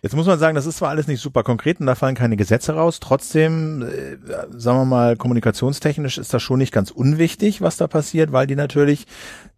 Jetzt muss man sagen, das ist zwar alles nicht super konkret und da fallen keine Gesetze raus. Trotzdem, äh, sagen wir mal, kommunikationstechnisch ist das schon nicht ganz unwichtig, was da passiert, weil die natürlich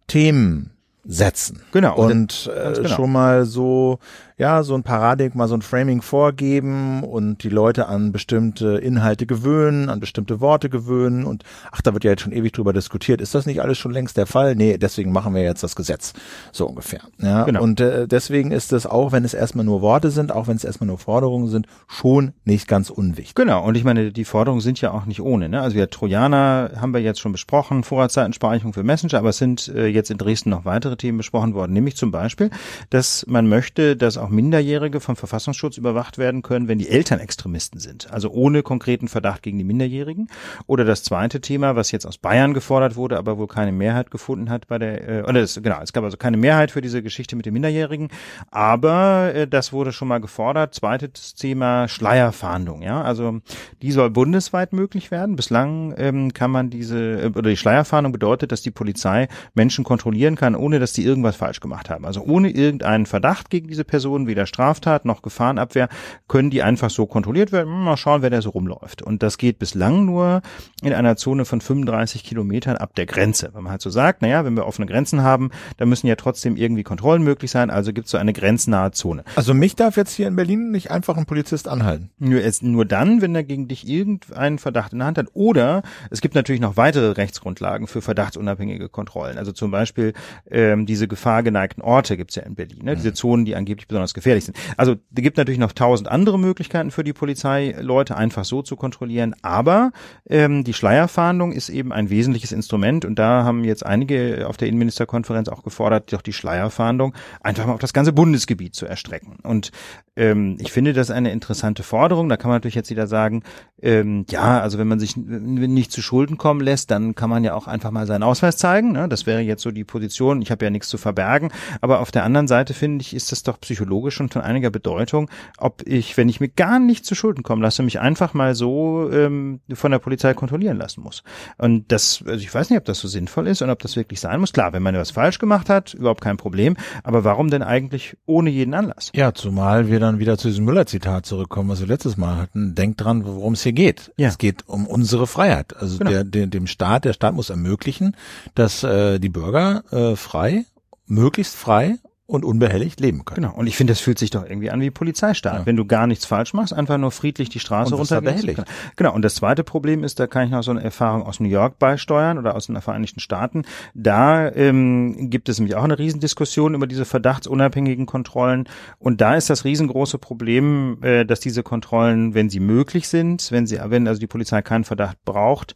Themen setzen. Genau. Und äh, genau. schon mal so ja, so ein Paradigma, so ein Framing vorgeben und die Leute an bestimmte Inhalte gewöhnen, an bestimmte Worte gewöhnen und ach, da wird ja jetzt schon ewig drüber diskutiert. Ist das nicht alles schon längst der Fall? Nee, deswegen machen wir jetzt das Gesetz. So ungefähr. Ja, genau. und äh, deswegen ist es auch, wenn es erstmal nur Worte sind, auch wenn es erstmal nur Forderungen sind, schon nicht ganz unwichtig. Genau. Und ich meine, die Forderungen sind ja auch nicht ohne. Ne? Also wir Trojaner haben wir jetzt schon besprochen, Vorratsdatenspeicherung für Messenger, aber es sind äh, jetzt in Dresden noch weitere Themen besprochen worden, nämlich zum Beispiel, dass man möchte, dass auch Minderjährige vom Verfassungsschutz überwacht werden können, wenn die Eltern Extremisten sind. Also ohne konkreten Verdacht gegen die Minderjährigen. Oder das zweite Thema, was jetzt aus Bayern gefordert wurde, aber wohl keine Mehrheit gefunden hat bei der, äh, oder es, genau, es gab also keine Mehrheit für diese Geschichte mit den Minderjährigen. Aber äh, das wurde schon mal gefordert. Zweites Thema Schleierfahndung. Ja, also die soll bundesweit möglich werden. Bislang ähm, kann man diese äh, oder die Schleierfahndung bedeutet, dass die Polizei Menschen kontrollieren kann, ohne dass die irgendwas falsch gemacht haben. Also ohne irgendeinen Verdacht gegen diese Person Personen, weder Straftat noch Gefahrenabwehr, können die einfach so kontrolliert werden. Mal schauen, wer da so rumläuft. Und das geht bislang nur in einer Zone von 35 Kilometern ab der Grenze. Wenn man halt so sagt, naja, wenn wir offene Grenzen haben, dann müssen ja trotzdem irgendwie Kontrollen möglich sein, also gibt es so eine grenznahe Zone. Also mich darf jetzt hier in Berlin nicht einfach ein Polizist anhalten? Nur, nur dann, wenn er gegen dich irgendeinen Verdacht in der Hand hat. Oder es gibt natürlich noch weitere Rechtsgrundlagen für verdachtsunabhängige Kontrollen. Also zum Beispiel ähm, diese gefahrgeneigten Orte gibt es ja in Berlin. Ne? Diese Zonen, die angeblich besonders besonders gefährlich sind. Also es gibt natürlich noch tausend andere Möglichkeiten für die Polizei, Leute einfach so zu kontrollieren, aber ähm, die Schleierfahndung ist eben ein wesentliches Instrument und da haben jetzt einige auf der Innenministerkonferenz auch gefordert, doch die Schleierfahndung einfach mal auf das ganze Bundesgebiet zu erstrecken. Und ähm, ich finde das eine interessante Forderung. Da kann man natürlich jetzt wieder sagen, ähm, ja, also wenn man sich nicht zu Schulden kommen lässt, dann kann man ja auch einfach mal seinen Ausweis zeigen. Ne? Das wäre jetzt so die Position. Ich habe ja nichts zu verbergen. Aber auf der anderen Seite finde ich, ist das doch psychologisch schon von einiger Bedeutung, ob ich, wenn ich mir gar nicht zu Schulden kommen lasse, mich einfach mal so ähm, von der Polizei kontrollieren lassen muss. Und das, also ich weiß nicht, ob das so sinnvoll ist und ob das wirklich sein muss. Klar, wenn man was falsch gemacht hat, überhaupt kein Problem. Aber warum denn eigentlich ohne jeden Anlass? Ja, zumal wir dann wieder zu diesem Müller-Zitat zurückkommen, was wir letztes Mal hatten. Denkt dran, worum es hier geht. Ja. Es geht um unsere Freiheit. Also genau. der, der, dem Staat, der Staat muss ermöglichen, dass äh, die Bürger äh, frei, möglichst frei und unbehelligt leben können. Genau. Und ich finde, das fühlt sich doch irgendwie an wie Polizeistaat. Ja. Wenn du gar nichts falsch machst, einfach nur friedlich die Straße runtergehst. Genau. Und das zweite Problem ist, da kann ich noch so eine Erfahrung aus New York beisteuern oder aus den Vereinigten Staaten. Da ähm, gibt es nämlich auch eine Riesendiskussion über diese verdachtsunabhängigen Kontrollen. Und da ist das riesengroße Problem, äh, dass diese Kontrollen, wenn sie möglich sind, wenn sie, wenn also die Polizei keinen Verdacht braucht,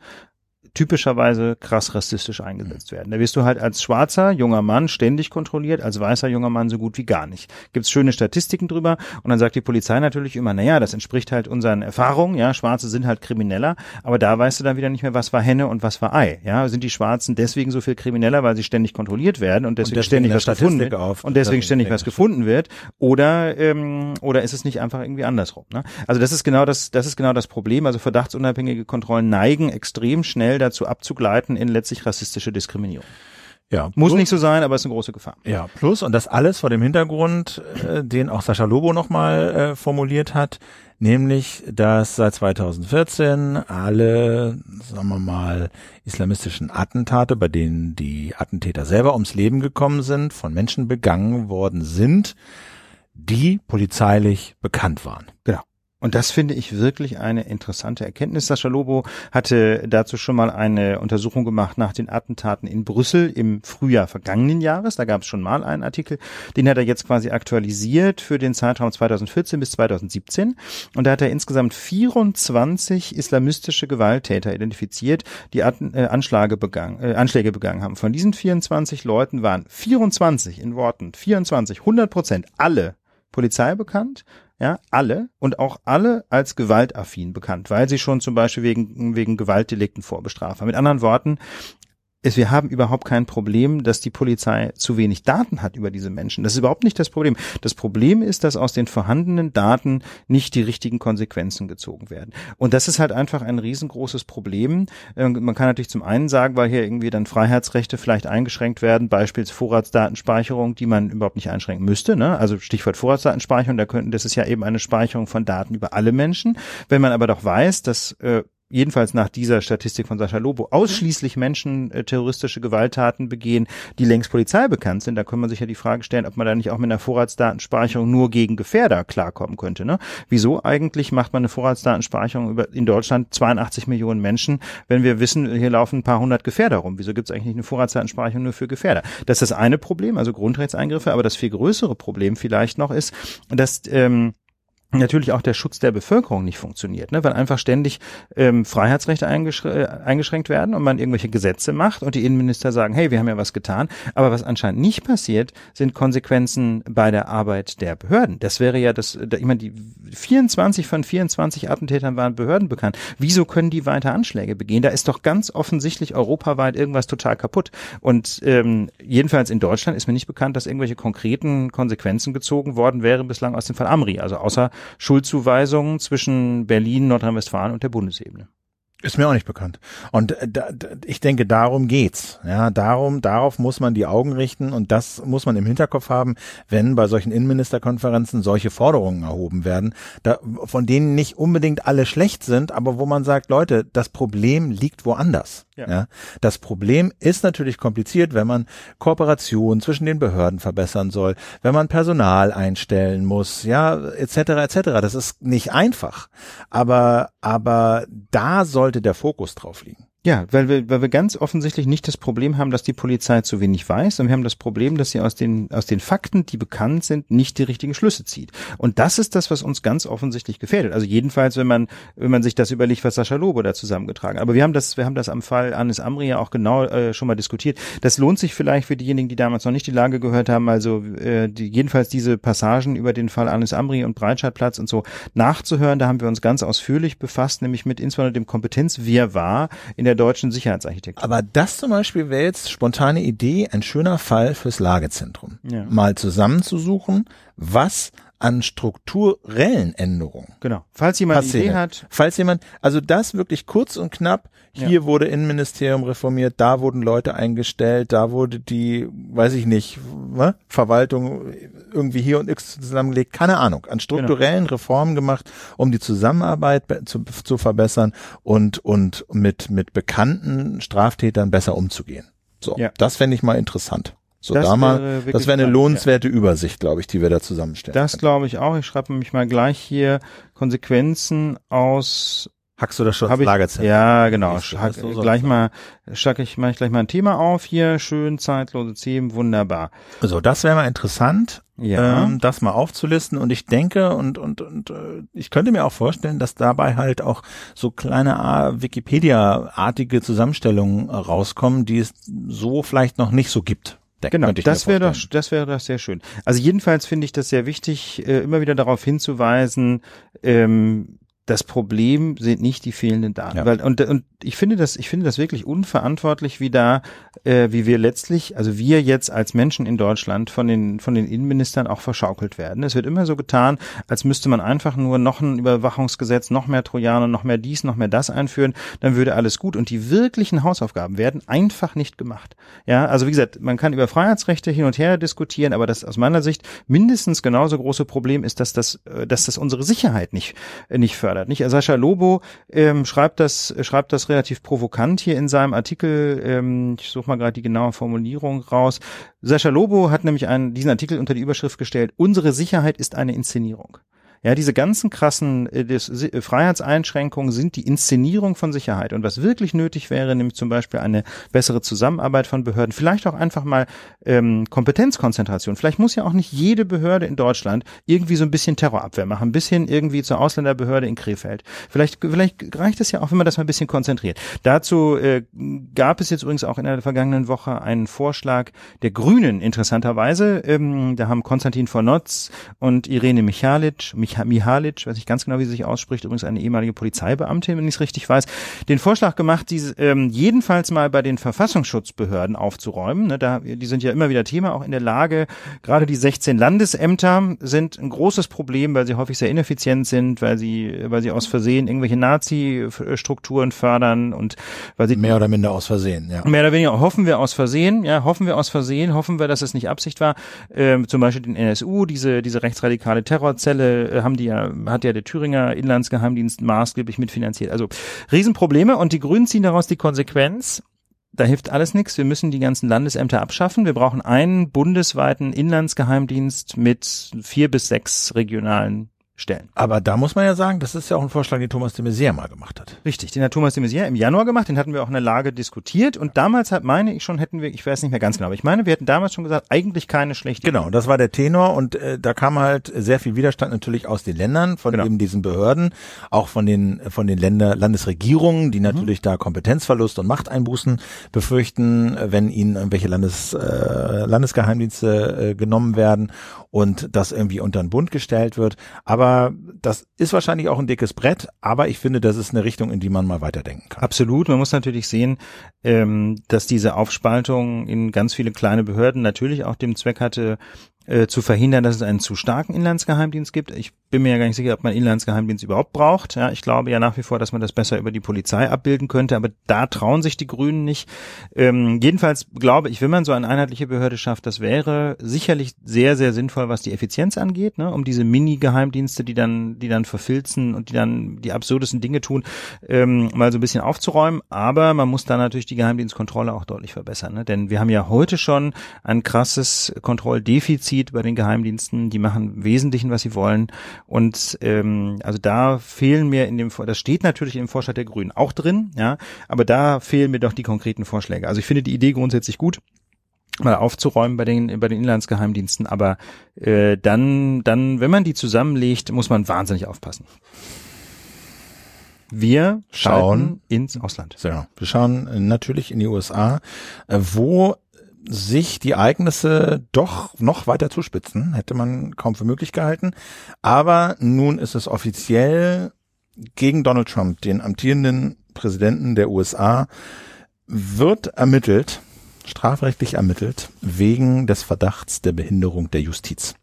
typischerweise krass rassistisch eingesetzt werden. Da wirst du halt als schwarzer junger Mann ständig kontrolliert, als weißer junger Mann so gut wie gar nicht. Gibt's schöne Statistiken drüber und dann sagt die Polizei natürlich immer, naja, das entspricht halt unseren Erfahrungen, ja, Schwarze sind halt krimineller, aber da weißt du dann wieder nicht mehr, was war Henne und was war Ei, ja, sind die Schwarzen deswegen so viel krimineller, weil sie ständig kontrolliert werden und deswegen, und deswegen ständig was gefunden wird und deswegen ständig was gefunden wird oder ähm, oder ist es nicht einfach irgendwie andersrum, ne? Also das ist genau das, das ist genau das Problem, also verdachtsunabhängige Kontrollen neigen extrem schnell dazu abzugleiten in letztlich rassistische Diskriminierung. Ja, muss nicht so sein, aber ist eine große Gefahr. Ja, plus und das alles vor dem Hintergrund, äh, den auch Sascha Lobo nochmal äh, formuliert hat, nämlich, dass seit 2014 alle, sagen wir mal, islamistischen Attentate, bei denen die Attentäter selber ums Leben gekommen sind, von Menschen begangen worden sind, die polizeilich bekannt waren. Genau. Und das finde ich wirklich eine interessante Erkenntnis. Sascha Lobo hatte dazu schon mal eine Untersuchung gemacht nach den Attentaten in Brüssel im Frühjahr vergangenen Jahres. Da gab es schon mal einen Artikel. Den hat er jetzt quasi aktualisiert für den Zeitraum 2014 bis 2017. Und da hat er insgesamt 24 islamistische Gewalttäter identifiziert, die Atten, äh, Anschläge, begangen, äh, Anschläge begangen haben. Von diesen 24 Leuten waren 24 in Worten, 24, 100 Prozent alle Polizei bekannt, ja, alle und auch alle als gewaltaffin bekannt, weil sie schon zum Beispiel wegen, wegen Gewaltdelikten vorbestraft waren. Mit anderen Worten, ist, wir haben überhaupt kein Problem, dass die Polizei zu wenig Daten hat über diese Menschen. Das ist überhaupt nicht das Problem. Das Problem ist, dass aus den vorhandenen Daten nicht die richtigen Konsequenzen gezogen werden. Und das ist halt einfach ein riesengroßes Problem. Ähm, man kann natürlich zum einen sagen, weil hier irgendwie dann Freiheitsrechte vielleicht eingeschränkt werden, beispielsweise Vorratsdatenspeicherung, die man überhaupt nicht einschränken müsste. Ne? Also Stichwort Vorratsdatenspeicherung, da könnten, das ist ja eben eine Speicherung von Daten über alle Menschen. Wenn man aber doch weiß, dass äh, jedenfalls nach dieser Statistik von Sascha Lobo, ausschließlich Menschen äh, terroristische Gewalttaten begehen, die längst Polizei bekannt sind, da kann man sich ja die Frage stellen, ob man da nicht auch mit einer Vorratsdatenspeicherung nur gegen Gefährder klarkommen könnte. Ne? Wieso eigentlich macht man eine Vorratsdatenspeicherung über, in Deutschland 82 Millionen Menschen, wenn wir wissen, hier laufen ein paar hundert Gefährder rum? Wieso gibt es eigentlich eine Vorratsdatenspeicherung nur für Gefährder? Das ist das eine Problem, also Grundrechtseingriffe, aber das viel größere Problem vielleicht noch ist, dass ähm, natürlich auch der Schutz der Bevölkerung nicht funktioniert, ne? weil einfach ständig ähm, Freiheitsrechte eingeschränkt, äh, eingeschränkt werden und man irgendwelche Gesetze macht und die Innenminister sagen, hey, wir haben ja was getan. Aber was anscheinend nicht passiert, sind Konsequenzen bei der Arbeit der Behörden. Das wäre ja das, ich meine, die 24 von 24 Attentätern waren Behörden bekannt. Wieso können die weiter Anschläge begehen? Da ist doch ganz offensichtlich europaweit irgendwas total kaputt. Und ähm, jedenfalls in Deutschland ist mir nicht bekannt, dass irgendwelche konkreten Konsequenzen gezogen worden wären bislang aus dem Fall Amri. Also außer Schuldzuweisungen zwischen Berlin, Nordrhein-Westfalen und der Bundesebene. Ist mir auch nicht bekannt. Und äh, da, ich denke, darum geht's. Ja, darum, darauf muss man die Augen richten und das muss man im Hinterkopf haben, wenn bei solchen Innenministerkonferenzen solche Forderungen erhoben werden, da, von denen nicht unbedingt alle schlecht sind, aber wo man sagt, Leute, das Problem liegt woanders. Ja. ja. Das Problem ist natürlich kompliziert, wenn man Kooperation zwischen den Behörden verbessern soll, wenn man Personal einstellen muss, ja, etc. etc. Das ist nicht einfach. Aber, aber da soll sollte der Fokus drauf liegen. Ja, weil wir, weil wir ganz offensichtlich nicht das Problem haben, dass die Polizei zu wenig weiß, sondern wir haben das Problem, dass sie aus den, aus den Fakten, die bekannt sind, nicht die richtigen Schlüsse zieht. Und das ist das, was uns ganz offensichtlich gefährdet. Also jedenfalls, wenn man, wenn man sich das überlegt, was Sascha Lobo da zusammengetragen hat. Aber wir haben das, wir haben das am Fall Anis Amri ja auch genau äh, schon mal diskutiert. Das lohnt sich vielleicht für diejenigen, die damals noch nicht die Lage gehört haben, also äh, die, jedenfalls diese Passagen über den Fall Anis Amri und Breitscheidplatz und so nachzuhören. Da haben wir uns ganz ausführlich befasst, nämlich mit insbesondere dem Kompetenzwirrwarr in der deutschen Sicherheitsarchitektur. Aber das zum Beispiel wäre jetzt spontane Idee, ein schöner Fall fürs Lagezentrum. Ja. Mal zusammenzusuchen, was an strukturellen Änderungen. Genau. Falls jemand eine Idee hat. Falls jemand, also das wirklich kurz und knapp, hier ja. wurde Innenministerium reformiert, da wurden Leute eingestellt, da wurde die, weiß ich nicht, ne, Verwaltung irgendwie hier und X zusammengelegt, keine Ahnung, an strukturellen genau. Reformen gemacht, um die Zusammenarbeit zu, zu verbessern und, und mit, mit bekannten Straftätern besser umzugehen. So, ja. das fände ich mal interessant. So, das da mal, das wäre eine lohnenswerte ja. Übersicht, glaube ich, die wir da zusammenstellen. Das glaube ich auch. Ich schreibe nämlich mal gleich hier Konsequenzen aus Hackst du das schon ins Lagerzentrum? Ja, genau. Hack, gleich mal, schacke ich, mach ich gleich mal ein Thema auf hier. Schön, zeitlose Themen, wunderbar. So, das wäre mal interessant, ja. ähm, das mal aufzulisten. Und ich denke und, und, und äh, ich könnte mir auch vorstellen, dass dabei halt auch so kleine äh, Wikipedia-artige Zusammenstellungen rauskommen, die es so vielleicht noch nicht so gibt. Da genau, das wäre doch, das wäre doch sehr schön. Also jedenfalls finde ich das sehr wichtig, äh, immer wieder darauf hinzuweisen, ähm, das Problem sind nicht die fehlenden Daten. Ja. Weil, und, und ich finde das, ich finde das wirklich unverantwortlich, wie da, äh, wie wir letztlich, also wir jetzt als Menschen in Deutschland von den, von den Innenministern auch verschaukelt werden. Es wird immer so getan, als müsste man einfach nur noch ein Überwachungsgesetz, noch mehr Trojaner, noch mehr dies, noch mehr das einführen, dann würde alles gut. Und die wirklichen Hausaufgaben werden einfach nicht gemacht. Ja, also wie gesagt, man kann über Freiheitsrechte hin und her diskutieren, aber das aus meiner Sicht mindestens genauso große Problem ist, dass das, äh, dass das unsere Sicherheit nicht, äh, nicht fördert. Nicht? Sascha Lobo ähm, schreibt das schreibt das relativ provokant hier in seinem Artikel. Ähm, ich suche mal gerade die genaue Formulierung raus. Sascha Lobo hat nämlich einen, diesen Artikel unter die Überschrift gestellt: Unsere Sicherheit ist eine Inszenierung. Ja, diese ganzen krassen äh, des, äh, Freiheitseinschränkungen sind die Inszenierung von Sicherheit. Und was wirklich nötig wäre, nämlich zum Beispiel eine bessere Zusammenarbeit von Behörden, vielleicht auch einfach mal ähm, Kompetenzkonzentration. Vielleicht muss ja auch nicht jede Behörde in Deutschland irgendwie so ein bisschen Terrorabwehr machen, bis hin irgendwie zur Ausländerbehörde in Krefeld. Vielleicht, vielleicht reicht es ja auch, wenn man das mal ein bisschen konzentriert. Dazu äh, gab es jetzt übrigens auch in der vergangenen Woche einen Vorschlag der Grünen, interessanterweise. Ähm, da haben Konstantin von Notz und Irene Michalic, Mihalic, weiß ich ganz genau, wie sie sich ausspricht, übrigens eine ehemalige Polizeibeamtin, wenn ich es richtig weiß, den Vorschlag gemacht, diese ähm, jedenfalls mal bei den Verfassungsschutzbehörden aufzuräumen. Ne, da, die sind ja immer wieder Thema, auch in der Lage, gerade die 16 Landesämter sind ein großes Problem, weil sie häufig sehr ineffizient sind, weil sie, weil sie aus Versehen irgendwelche Nazi-Strukturen fördern und weil sie mehr oder minder aus Versehen, ja. Mehr oder weniger hoffen wir aus Versehen, ja, hoffen wir aus Versehen, hoffen wir, dass es nicht Absicht war. Ähm, zum Beispiel den NSU, diese diese rechtsradikale Terrorzelle, haben die ja, hat ja der Thüringer Inlandsgeheimdienst maßgeblich mitfinanziert. Also Riesenprobleme und die Grünen ziehen daraus die Konsequenz. Da hilft alles nichts. Wir müssen die ganzen Landesämter abschaffen. Wir brauchen einen bundesweiten Inlandsgeheimdienst mit vier bis sechs regionalen stellen. Aber da muss man ja sagen, das ist ja auch ein Vorschlag, den Thomas de Maizière mal gemacht hat. Richtig, den hat Thomas de Maizière im Januar gemacht, den hatten wir auch in der Lage diskutiert und damals hat meine ich schon, hätten wir, ich weiß nicht mehr ganz genau, aber ich meine, wir hätten damals schon gesagt, eigentlich keine schlechte Genau, das war der Tenor und äh, da kam halt sehr viel Widerstand natürlich aus den Ländern, von genau. eben diesen Behörden, auch von den von den Länder, Landesregierungen, die natürlich mhm. da Kompetenzverlust und Machteinbußen befürchten, wenn ihnen irgendwelche Landes, äh, Landesgeheimdienste äh, genommen werden und das irgendwie unter den Bund gestellt wird. Aber das ist wahrscheinlich auch ein dickes Brett, aber ich finde, das ist eine Richtung, in die man mal weiterdenken kann. Absolut. Man muss natürlich sehen, ähm, dass diese Aufspaltung in ganz viele kleine Behörden natürlich auch dem Zweck hatte, äh, zu verhindern, dass es einen zu starken Inlandsgeheimdienst gibt. Ich bin mir ja gar nicht sicher, ob man Inlandsgeheimdienst überhaupt braucht. Ja, ich glaube ja nach wie vor, dass man das besser über die Polizei abbilden könnte, aber da trauen sich die Grünen nicht. Ähm, jedenfalls glaube ich, wenn man so eine einheitliche Behörde schafft, das wäre sicherlich sehr, sehr sinnvoll, was die Effizienz angeht, ne? um diese Mini-Geheimdienste, die dann, die dann verfilzen und die dann die absurdesten Dinge tun, ähm, mal so ein bisschen aufzuräumen. Aber man muss da natürlich die Geheimdienstkontrolle auch deutlich verbessern, ne? denn wir haben ja heute schon ein krasses Kontrolldefizit Defizit bei den Geheimdiensten. Die machen im Wesentlichen, was sie wollen. Und ähm, also da fehlen mir in dem, das steht natürlich im Vorschlag der Grünen auch drin, ja, aber da fehlen mir doch die konkreten Vorschläge. Also ich finde die Idee grundsätzlich gut mal aufzuräumen bei den bei den Inlandsgeheimdiensten, aber äh, dann dann wenn man die zusammenlegt, muss man wahnsinnig aufpassen. Wir schauen ins Ausland. Ja, wir schauen natürlich in die USA, äh, wo sich die Ereignisse doch noch weiter zuspitzen, hätte man kaum für möglich gehalten. Aber nun ist es offiziell gegen Donald Trump, den amtierenden Präsidenten der USA, wird ermittelt, strafrechtlich ermittelt, wegen des Verdachts der Behinderung der Justiz.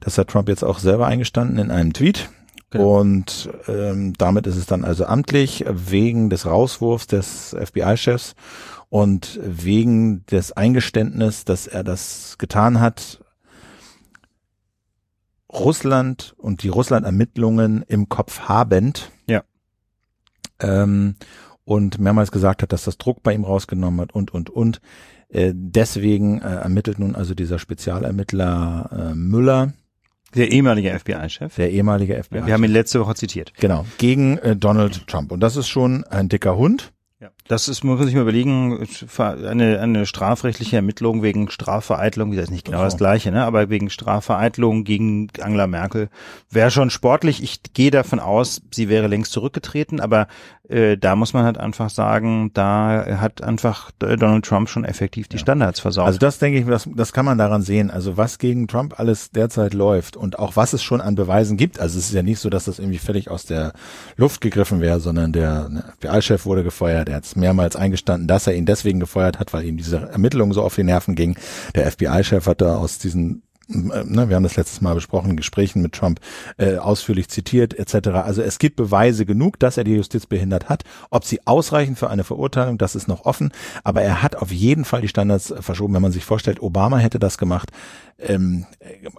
Das hat Trump jetzt auch selber eingestanden in einem Tweet. Genau. Und ähm, damit ist es dann also amtlich wegen des Rauswurfs des FBI-Chefs und wegen des Eingeständnis, dass er das getan hat, Russland und die Russland-Ermittlungen im Kopf habend. Ja. Ähm, und mehrmals gesagt hat, dass das Druck bei ihm rausgenommen hat und, und, und. Äh, deswegen äh, ermittelt nun also dieser Spezialermittler äh, Müller. Der ehemalige FBI-Chef. Der ehemalige FBI-Chef. Wir haben ihn letzte Woche zitiert. Genau. Gegen äh, Donald Trump. Und das ist schon ein dicker Hund. Ja. Das ist, muss ich mal überlegen, eine, eine strafrechtliche Ermittlung wegen Strafvereitlung, wie das nicht genau so. das gleiche, ne? aber wegen Strafvereitlung gegen Angela Merkel wäre schon sportlich. Ich gehe davon aus, sie wäre längst zurückgetreten, aber äh, da muss man halt einfach sagen, da hat einfach Donald Trump schon effektiv die ja. Standards versaut. Also das denke ich, das, das kann man daran sehen. Also was gegen Trump alles derzeit läuft und auch was es schon an Beweisen gibt. Also es ist ja nicht so, dass das irgendwie völlig aus der Luft gegriffen wäre, sondern der ne, FBI-Chef wurde gefeuert. Er hat mehrmals eingestanden, dass er ihn deswegen gefeuert hat, weil ihm diese Ermittlungen so auf die Nerven gingen. Der FBI-Chef hat da aus diesen äh, ne, wir haben das letztes Mal besprochen, Gesprächen mit Trump äh, ausführlich zitiert etc. Also es gibt Beweise genug, dass er die Justiz behindert hat. Ob sie ausreichen für eine Verurteilung, das ist noch offen. Aber er hat auf jeden Fall die Standards verschoben. Wenn man sich vorstellt, Obama hätte das gemacht, ähm,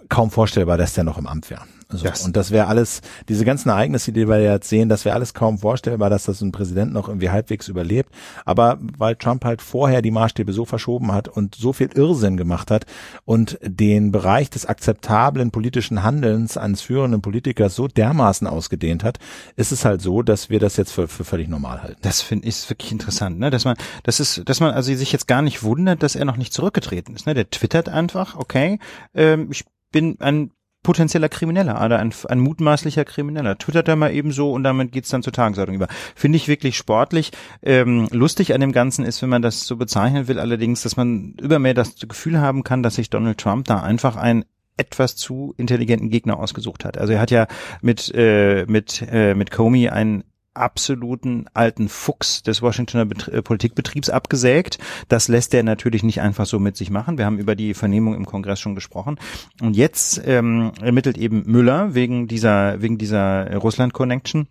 kaum vorstellbar, dass der noch im Amt wäre. So. Yes. Und das wäre alles, diese ganzen Ereignisse, die wir jetzt sehen, das wäre alles kaum vorstellbar, dass das ein Präsident noch irgendwie halbwegs überlebt. Aber weil Trump halt vorher die Maßstäbe so verschoben hat und so viel Irrsinn gemacht hat und den Bereich des akzeptablen politischen Handelns eines führenden Politikers so dermaßen ausgedehnt hat, ist es halt so, dass wir das jetzt für, für völlig normal halten. Das finde ich wirklich interessant, ne? Dass man, das ist, dass man also sich jetzt gar nicht wundert, dass er noch nicht zurückgetreten ist. Ne? Der twittert einfach, okay, ähm, ich bin ein potenzieller Krimineller oder ein, ein mutmaßlicher Krimineller. Twittert er mal eben so und damit geht's dann zur Tagesordnung über. Finde ich wirklich sportlich. Ähm, lustig an dem Ganzen ist, wenn man das so bezeichnen will, allerdings, dass man über mehr das Gefühl haben kann, dass sich Donald Trump da einfach ein etwas zu intelligenten Gegner ausgesucht hat. Also er hat ja mit äh, mit äh, mit Comey einen absoluten alten Fuchs des Washingtoner Bet äh, Politikbetriebs abgesägt. Das lässt er natürlich nicht einfach so mit sich machen. Wir haben über die Vernehmung im Kongress schon gesprochen. Und jetzt ähm, ermittelt eben Müller wegen dieser wegen dieser Russland-Connection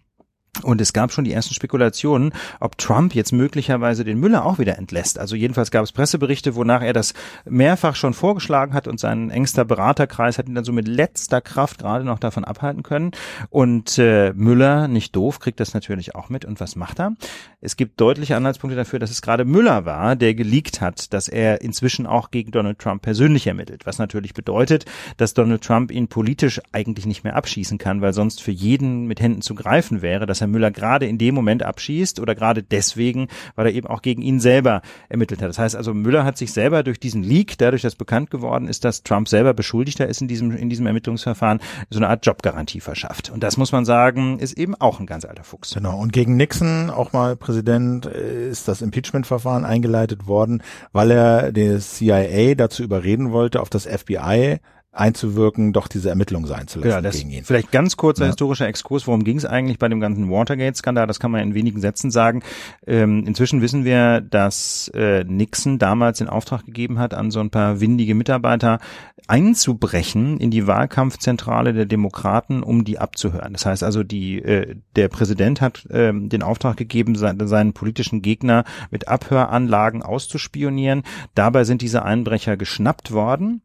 und es gab schon die ersten Spekulationen, ob Trump jetzt möglicherweise den Müller auch wieder entlässt. Also jedenfalls gab es Presseberichte, wonach er das mehrfach schon vorgeschlagen hat und sein engster Beraterkreis hat ihn dann so mit letzter Kraft gerade noch davon abhalten können. Und äh, Müller, nicht doof, kriegt das natürlich auch mit. Und was macht er? Es gibt deutliche Anhaltspunkte dafür, dass es gerade Müller war, der geleakt hat, dass er inzwischen auch gegen Donald Trump persönlich ermittelt. Was natürlich bedeutet, dass Donald Trump ihn politisch eigentlich nicht mehr abschießen kann, weil sonst für jeden mit Händen zu greifen wäre, dass Herr Müller gerade in dem Moment abschießt oder gerade deswegen, weil er eben auch gegen ihn selber ermittelt hat. Das heißt also, Müller hat sich selber durch diesen Leak, dadurch, dass bekannt geworden ist, dass Trump selber Beschuldigter ist in diesem, in diesem Ermittlungsverfahren, so eine Art Jobgarantie verschafft. Und das muss man sagen, ist eben auch ein ganz alter Fuchs. Genau. Und gegen Nixon, auch mal Präsident, ist das Impeachment-Verfahren eingeleitet worden, weil er der CIA dazu überreden wollte, auf das FBI einzuwirken, doch diese Ermittlung sein zu lassen ja, das gegen ihn. Vielleicht ganz kurzer ja. historischer Exkurs, worum ging es eigentlich bei dem ganzen Watergate-Skandal? Das kann man in wenigen Sätzen sagen. Ähm, inzwischen wissen wir, dass äh, Nixon damals den Auftrag gegeben hat, an so ein paar windige Mitarbeiter einzubrechen in die Wahlkampfzentrale der Demokraten, um die abzuhören. Das heißt also, die, äh, der Präsident hat äh, den Auftrag gegeben, seinen, seinen politischen Gegner mit Abhöranlagen auszuspionieren. Dabei sind diese Einbrecher geschnappt worden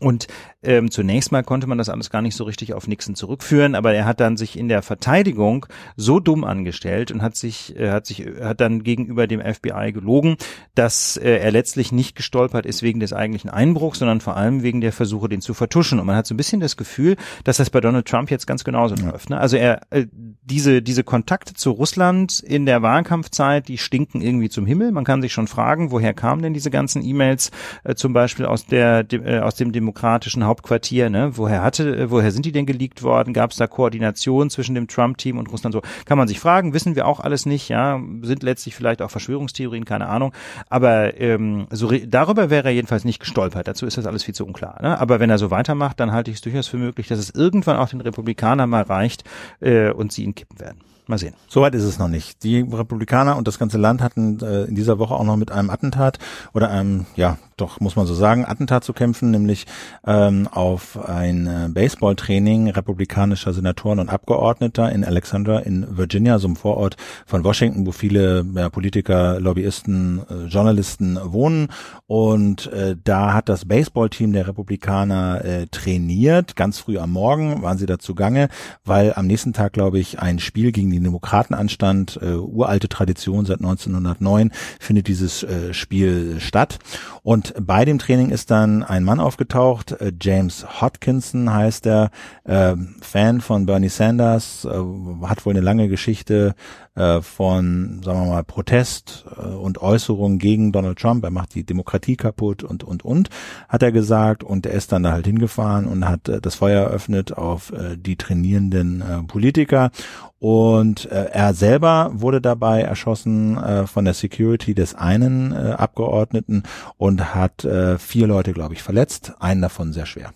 und ähm, zunächst mal konnte man das alles gar nicht so richtig auf Nixon zurückführen, aber er hat dann sich in der Verteidigung so dumm angestellt und hat sich, äh, hat sich, hat dann gegenüber dem FBI gelogen, dass äh, er letztlich nicht gestolpert ist wegen des eigentlichen Einbruchs, sondern vor allem wegen der Versuche, den zu vertuschen. Und man hat so ein bisschen das Gefühl, dass das bei Donald Trump jetzt ganz genauso ja. läuft. Ne? Also er, äh, diese, diese Kontakte zu Russland in der Wahlkampfzeit, die stinken irgendwie zum Himmel. Man kann sich schon fragen, woher kamen denn diese ganzen E-Mails, äh, zum Beispiel aus der, de, äh, aus dem demokratischen Hauptquartier, ne? Woher hatte, äh, woher sind die denn geleakt worden? Gab es da Koordination zwischen dem Trump-Team und Russland? So kann man sich fragen, wissen wir auch alles nicht, ja, sind letztlich vielleicht auch Verschwörungstheorien, keine Ahnung. Aber ähm, so darüber wäre er jedenfalls nicht gestolpert. Dazu ist das alles viel zu unklar. Ne? Aber wenn er so weitermacht, dann halte ich es durchaus für möglich, dass es irgendwann auch den Republikanern mal reicht äh, und sie ihn kippen werden. Mal sehen. Soweit ist es noch nicht. Die Republikaner und das ganze Land hatten äh, in dieser Woche auch noch mit einem Attentat oder einem, ja, doch muss man so sagen, Attentat zu kämpfen, nämlich ähm, auf ein äh, Baseballtraining republikanischer Senatoren und Abgeordneter in Alexandra in Virginia, so einem Vorort von Washington, wo viele ja, Politiker, Lobbyisten, äh, Journalisten wohnen. Und äh, da hat das Baseballteam der Republikaner äh, trainiert. Ganz früh am Morgen waren sie dazu gange, weil am nächsten Tag, glaube ich, ein Spiel gegen die Demokraten anstand. Äh, uralte Tradition seit 1909 findet dieses äh, Spiel statt. Und bei dem Training ist dann ein Mann aufgetaucht, äh, James Hodkinson heißt er, äh, Fan von Bernie Sanders, äh, hat wohl eine lange Geschichte äh, von, sagen wir mal, Protest äh, und Äußerungen gegen Donald Trump. Er macht die Demokratie kaputt und, und, und, hat er gesagt. Und er ist dann da halt hingefahren und hat äh, das Feuer eröffnet auf die trainierenden Politiker. Und er selber wurde dabei erschossen von der Security des einen Abgeordneten und hat vier Leute, glaube ich, verletzt, einen davon sehr schwer.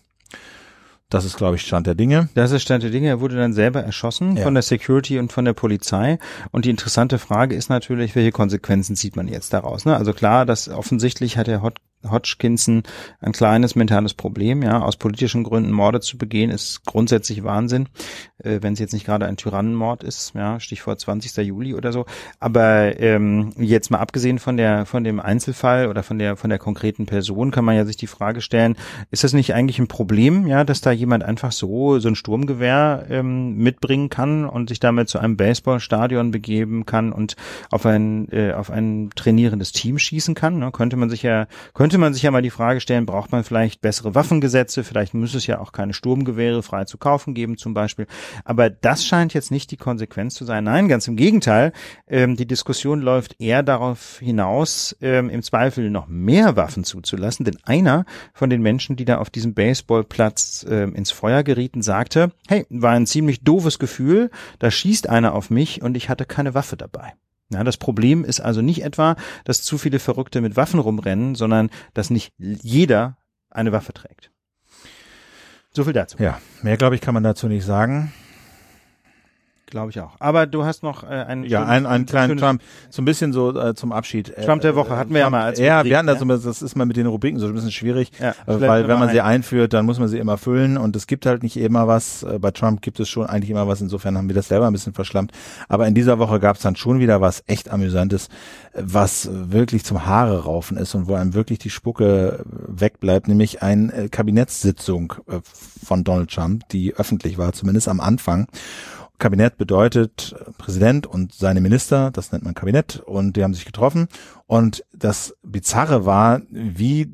Das ist, glaube ich, Stand der Dinge. Das ist Stand der Dinge. Er wurde dann selber erschossen ja. von der Security und von der Polizei. Und die interessante Frage ist natürlich, welche Konsequenzen zieht man jetzt daraus? Ne? Also klar, dass offensichtlich hat er Hot Hodgkinson ein kleines mentales Problem, ja, aus politischen Gründen Morde zu begehen, ist grundsätzlich Wahnsinn, äh, wenn es jetzt nicht gerade ein Tyrannenmord ist, ja, Stichwort 20. Juli oder so. Aber ähm, jetzt mal abgesehen von der von dem Einzelfall oder von der von der konkreten Person, kann man ja sich die Frage stellen: Ist das nicht eigentlich ein Problem, ja, dass da jemand einfach so so ein Sturmgewehr ähm, mitbringen kann und sich damit zu einem Baseballstadion begeben kann und auf ein äh, auf ein trainierendes Team schießen kann? Ne? Könnte man sich ja könnte könnte man sich ja mal die Frage stellen, braucht man vielleicht bessere Waffengesetze? Vielleicht müsste es ja auch keine Sturmgewehre frei zu kaufen geben zum Beispiel. Aber das scheint jetzt nicht die Konsequenz zu sein. Nein, ganz im Gegenteil. Ähm, die Diskussion läuft eher darauf hinaus, ähm, im Zweifel noch mehr Waffen zuzulassen. Denn einer von den Menschen, die da auf diesem Baseballplatz ähm, ins Feuer gerieten, sagte, hey, war ein ziemlich doofes Gefühl, da schießt einer auf mich und ich hatte keine Waffe dabei. Ja, das Problem ist also nicht etwa, dass zu viele Verrückte mit Waffen rumrennen, sondern dass nicht jeder eine Waffe trägt. So viel dazu. Ja, mehr glaube ich kann man dazu nicht sagen. Glaube ich auch. Aber du hast noch äh, einen Ja, schönen- einen, einen kleinen Trump, so ein bisschen so äh, zum Abschied. Äh, Trump der Woche hatten wir ja Trump- mal als Ja, Rubrik, wir hatten das, ja. immer, das ist mal mit den Rubriken so ein bisschen schwierig, Ja, äh, weil wenn man sie ein- einführt, dann muss man sie immer füllen und es gibt halt nicht immer was. Äh, Bei Trump gibt es schon eigentlich immer was, insofern haben wir das selber ein bisschen verschlammt. Aber in dieser Woche gab es dann schon wieder was echt Amüsantes, äh, was wirklich zum Haare raufen ist und wo einem wirklich die Spucke äh, wegbleibt, nämlich eine äh, Kabinettssitzung äh, von Donald Trump, die öffentlich war, zumindest am Anfang. Kabinett bedeutet Präsident und seine Minister, das nennt man Kabinett, und die haben sich getroffen. Und das Bizarre war, wie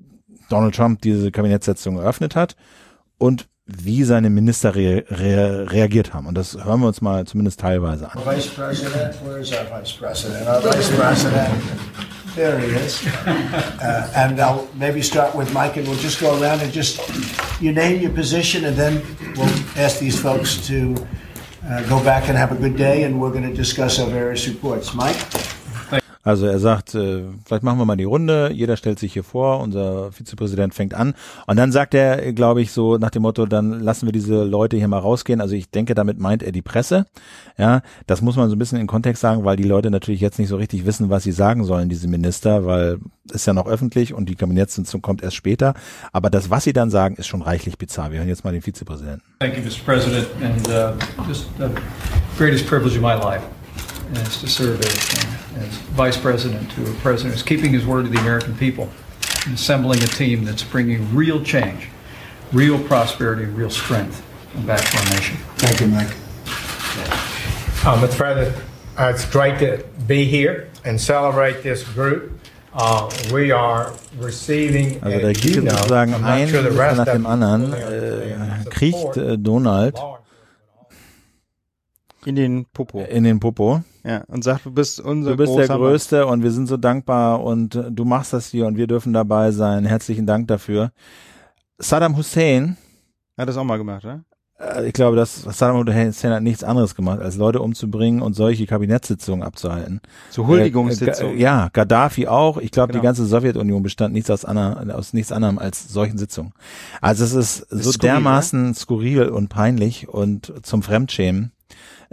Donald Trump diese Kabinettssitzung eröffnet hat und wie seine Minister rea rea reagiert haben. Und das hören wir uns mal zumindest teilweise an. Vice President, where's our Vice President? Our Vice President, there he is. Uh, and I'll maybe start with Mike and we'll just go around and just, you name your position and then we'll ask these folks to Uh, go back and have a good day and we're going to discuss our various reports. Mike? Also er sagt, äh, vielleicht machen wir mal die Runde, jeder stellt sich hier vor, unser Vizepräsident fängt an und dann sagt er, glaube ich, so nach dem Motto, dann lassen wir diese Leute hier mal rausgehen. Also ich denke, damit meint er die Presse. Ja, das muss man so ein bisschen in Kontext sagen, weil die Leute natürlich jetzt nicht so richtig wissen, was sie sagen sollen, diese Minister, weil ist ja noch öffentlich und die Kabinettssitzung kommt erst später. Aber das, was sie dann sagen, ist schon reichlich bizarr. Wir hören jetzt mal den Vizepräsidenten. Thank you, Mr. President, and uh, just the greatest privilege of my life is to serve as, uh, as Vice President to a president who's keeping his word to the American people and assembling a team that's bringing real change, real prosperity, real strength back to our nation. Thank you, Mike. Uh, Mr. President, uh, it's great to be here and celebrate this group. Uh, we are receiving, Also da as geht you jetzt know, sozusagen I'm not ein sure the rest nach of dem you anderen, äh, kriegt support äh, Donald law in den Popo. in den Popo. Ja, und sagt, du bist unser Du bist der Größte und wir sind so dankbar und äh, du machst das hier und wir dürfen dabei sein. Herzlichen Dank dafür. Saddam Hussein, Mann. Hat das auch mal gemacht, oder? äh, ich glaube, dass Saddam Hussein hat nichts anderes gemacht, als Leute umzubringen und solche Kabinettssitzungen abzuhalten. So Huldigungssitzung. Äh, ja, Gaddafi auch. Ich glaube, Genau. die ganze Sowjetunion bestand nichts aus, einer, aus nichts anderem als solchen Sitzungen. Also es ist so skurril, dermaßen skurril und peinlich und zum Fremdschämen.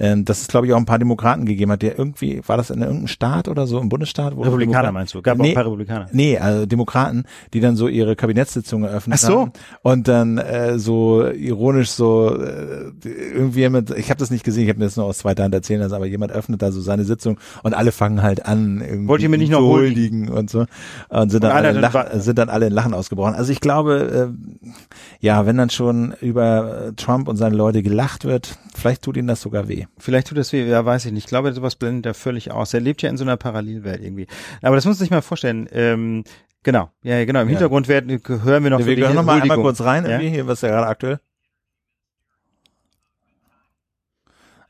Ähm, dass es, glaube ich, auch ein paar Demokraten gegeben hat, der irgendwie, war das in irgendeinem Staat oder so, im Bundesstaat? Wo Republikaner Demokraten- meinst du? Gab auch nee, ein paar Republikaner. Nee, also Demokraten, die dann so ihre Kabinettssitzungen eröffnet Ach so. haben und dann äh, so ironisch so äh, irgendwie jemand, ich habe das nicht gesehen, ich habe mir das nur aus zweiter Hand erzählen lassen, aber jemand öffnet da so seine Sitzung und alle fangen halt an, irgendwie Wollt ihr mir nicht noch huldigen? und so und sind dann, Und alle in dann Lach, wa- sind dann alle in Lachen ausgebrochen. Also ich glaube, äh, ja, wenn dann schon über Trump und seine Leute gelacht wird, vielleicht tut ihnen das sogar weh. Vielleicht tut das weh, ja, weiß ich nicht. Ich glaube, sowas blendet er völlig aus. Er lebt ja in so einer Parallelwelt irgendwie. Aber das muss man sich mal vorstellen. Ähm, genau, ja, ja, genau. Im Ja. Hintergrund werden, hören wir noch wir so die gehen noch mal einmal kurz rein, Ja? irgendwie, hier, was ist ja gerade aktuell?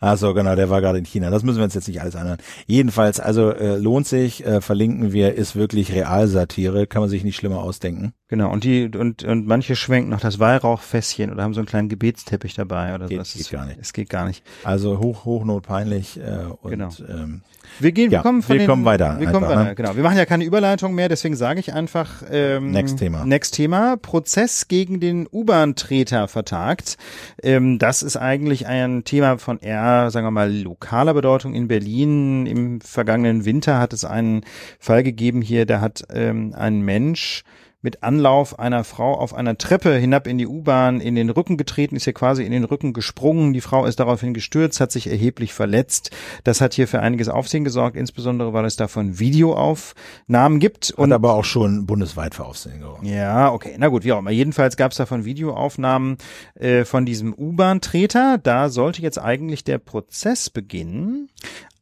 Ach so, genau, der war gerade in China. Das müssen wir uns jetzt nicht alles anhören. Jedenfalls, also äh, lohnt sich, äh, verlinken wir, ist wirklich Realsatire, kann man sich nicht schlimmer ausdenken. Genau. Und die und und manche schwenken noch das Weihrauchfässchen oder haben so einen kleinen Gebetsteppich dabei oder Geht- so. Das geht ist, gar nicht. Es geht gar nicht. Also hoch, hochnotpeinlich äh, und Genau. ähm, Wir gehen, Ja, wir kommen von wir den, kommen weiter Wir kommen einfach, weiter, ne? genau. Wir machen ja keine Überleitung mehr, deswegen sage ich einfach ähm, Next Thema. Next Thema. Prozess gegen den U-Bahn-Treter vertagt. Ähm, das ist eigentlich ein Thema von eher, sagen wir mal, lokaler Bedeutung in Berlin. Im vergangenen Winter hat es einen Fall gegeben hier, da hat ähm, ein Mensch mit Anlauf einer Frau auf einer Treppe hinab in die U-Bahn in den Rücken getreten, ist hier quasi in den Rücken gesprungen. Die Frau ist daraufhin gestürzt, hat sich erheblich verletzt. Das hat hier für einiges Aufsehen gesorgt, insbesondere weil es davon Videoaufnahmen gibt. und aber auch schon bundesweit für Aufsehen gesorgt. Ja, okay, na gut, wie auch immer. Jedenfalls gab es davon Videoaufnahmen äh, von diesem U-Bahn-Treter. Da sollte jetzt eigentlich der Prozess beginnen.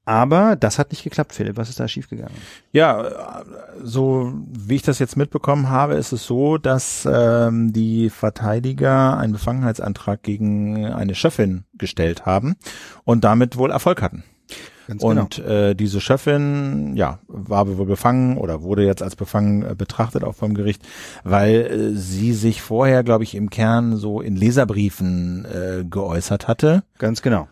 Aber das hat nicht geklappt, Philipp. Was ist da schiefgegangen? Ja, so wie ich das jetzt mitbekommen habe, ist es so, dass ähm, die Verteidiger einen Befangenheitsantrag gegen eine Chefin gestellt haben und damit wohl Erfolg hatten. Ganz Und äh, diese Chefin, ja, war wohl befangen oder wurde jetzt als befangen äh, betrachtet auch vom Gericht, weil äh, sie sich vorher, glaube ich, im Kern so in Leserbriefen äh, geäußert hatte. Ganz genau.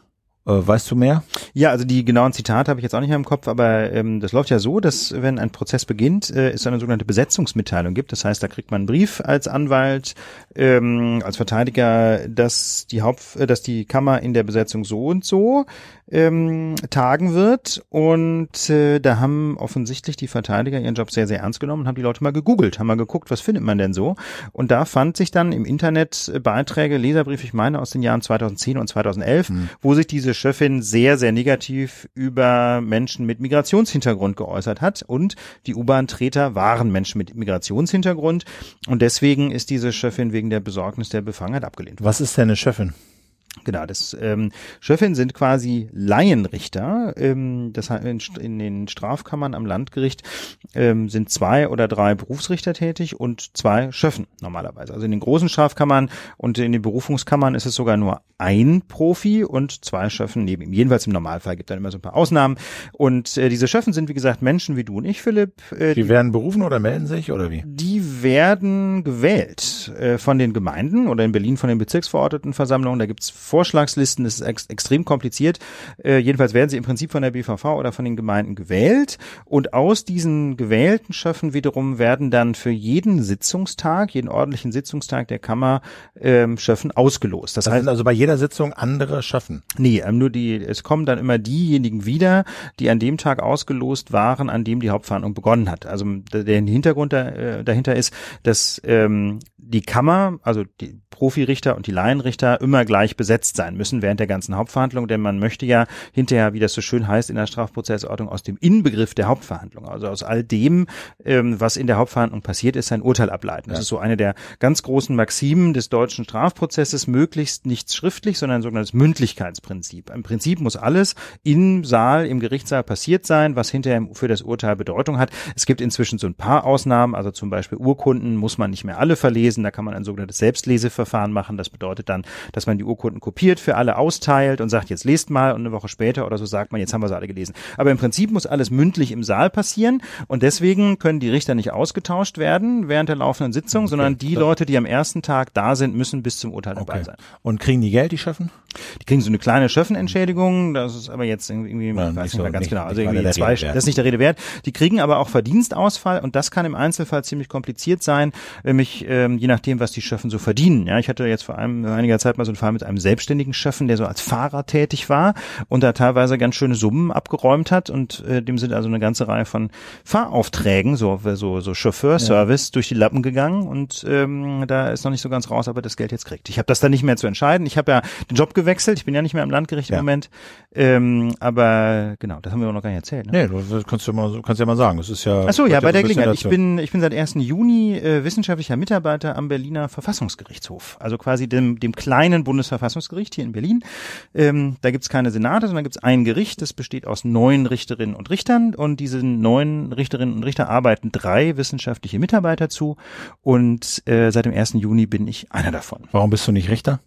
Äh, weißt du mehr? Ja, also die genauen Zitate habe ich jetzt auch nicht mehr im Kopf, aber ähm, das läuft ja so, dass wenn ein Prozess beginnt, äh, es eine sogenannte Besetzungsmitteilung gibt. Das heißt, da kriegt man einen Brief als Anwalt ähm, als Verteidiger, dass die Haupt, äh, dass die Kammer in der Besetzung so und so ähm, tagen wird. Und äh, da haben offensichtlich die Verteidiger ihren Job sehr, sehr ernst genommen und haben die Leute mal gegoogelt, haben mal geguckt, was findet man denn so. Und da fand sich dann im Internet Beiträge, Leserbriefe, ich meine aus den Jahren 2010 und 2011, hm. wo sich diese Chefin sehr, sehr negativ über Menschen mit Migrationshintergrund geäußert hat. Und die U-Bahn-Treter waren Menschen mit Migrationshintergrund. Und deswegen ist diese Chefin wegen der Besorgnis der Befangenheit abgelehnt worden. Was ist denn eine Chefin? Genau, das ähm, Schöffin sind quasi Laienrichter. Ähm, das in, in den Strafkammern am Landgericht ähm, sind zwei oder drei Berufsrichter tätig und zwei Schöffen normalerweise. Also in den großen Strafkammern und in den Berufungskammern ist es sogar nur ein Profi und zwei Schöffen neben ihm. Jedenfalls im Normalfall gibt dann immer so ein paar Ausnahmen. Und äh, diese Schöffen sind wie gesagt Menschen wie du und ich, Philipp. Äh, die, die werden berufen oder melden sich oder wie? Die werden gewählt äh, von den Gemeinden oder in Berlin von den Bezirksverordnetenversammlungen. Da gibt's Vorschlagslisten, das ist ex extrem kompliziert. Äh, jedenfalls werden sie im Prinzip von der BVV oder von den Gemeinden gewählt und aus diesen gewählten Schöffen wiederum werden dann für jeden Sitzungstag, jeden ordentlichen Sitzungstag der Kammer ähm, Schöffen ausgelost. Das, das heißt also bei jeder Sitzung andere Schöffen? Nee, ähm, nur die, es kommen dann immer diejenigen wieder, die an dem Tag ausgelost waren, an dem die Hauptverhandlung begonnen hat. Also der Hintergrund da, äh, dahinter ist, dass ähm, die Kammer, also die Profirichter und die Laienrichter immer gleich besetzt sein müssen während der ganzen Hauptverhandlung, denn man möchte ja hinterher, wie das so schön heißt in der Strafprozessordnung, aus dem Inbegriff der Hauptverhandlung, also aus all dem, ähm, was in der Hauptverhandlung passiert ist, ein Urteil ableiten. Das ja. ist so eine der ganz großen Maximen des deutschen Strafprozesses, möglichst nichts schriftlich, sondern ein sogenanntes Mündlichkeitsprinzip. Im Prinzip muss alles im Saal, im Gerichtssaal passiert sein, was hinterher für das Urteil Bedeutung hat. Es gibt inzwischen so ein paar Ausnahmen, also zum Beispiel Urkunden muss man nicht mehr alle verlesen, da kann man ein sogenanntes Selbstleseverfahren machen. Das bedeutet dann, dass man die Urkunden kopiert, für alle austeilt und sagt, jetzt lest mal und eine Woche später oder so sagt man, jetzt haben wir sie alle gelesen. Aber im Prinzip muss alles mündlich im Saal passieren und deswegen können die Richter nicht ausgetauscht werden während der laufenden Sitzung, okay. sondern die Leute, die am ersten Tag da sind, müssen bis zum Urteil dabei okay. sein. Und kriegen die Geld, die Schöffen? Die kriegen so eine kleine Schöffenentschädigung, das ist aber jetzt irgendwie, ja, weiß nicht mehr ganz nicht, genau, also irgendwie zwei, das ist nicht der Rede wert. Die kriegen aber auch Verdienstausfall und das kann im Einzelfall ziemlich kompliziert sein, nämlich ähm, je nachdem, was die Schöffen so verdienen. Ja, ich hatte jetzt vor einem, einiger Zeit mal so einen Fall mit einem selbstständigen Schöffen, der so als Fahrer tätig war und da teilweise ganz schöne Summen abgeräumt hat und äh, dem sind also eine ganze Reihe von Fahraufträgen, so so so Chauffeurservice ja. durch die Lappen gegangen und ähm, da ist noch nicht so ganz raus, aber das Geld jetzt kriegt. Ich habe das dann nicht mehr zu entscheiden. Ich habe ja den Job gewechselt. Ich bin ja nicht mehr im Landgericht ja. im Moment. Ähm, aber genau, das haben wir auch noch gar nicht erzählt. Ne? Nee, du kannst ja mal, kannst ja mal sagen. Das ist ja. Ach so, ja, bei der Gelegenheit. Ich bin, ich bin seit 1. Juni äh, wissenschaftlicher Mitarbeiter am Berliner Verfassungsgerichtshof. Also quasi dem, dem kleinen Bundesverfassungsgericht hier in Berlin. Ähm, da gibt's keine Senate, sondern gibt's ein Gericht. Das besteht aus neun Richterinnen und Richtern. Und diese neun Richterinnen und Richter arbeiten drei wissenschaftliche Mitarbeiter zu. Und äh, seit dem 1. Juni bin ich einer davon. Warum bist du nicht Richter?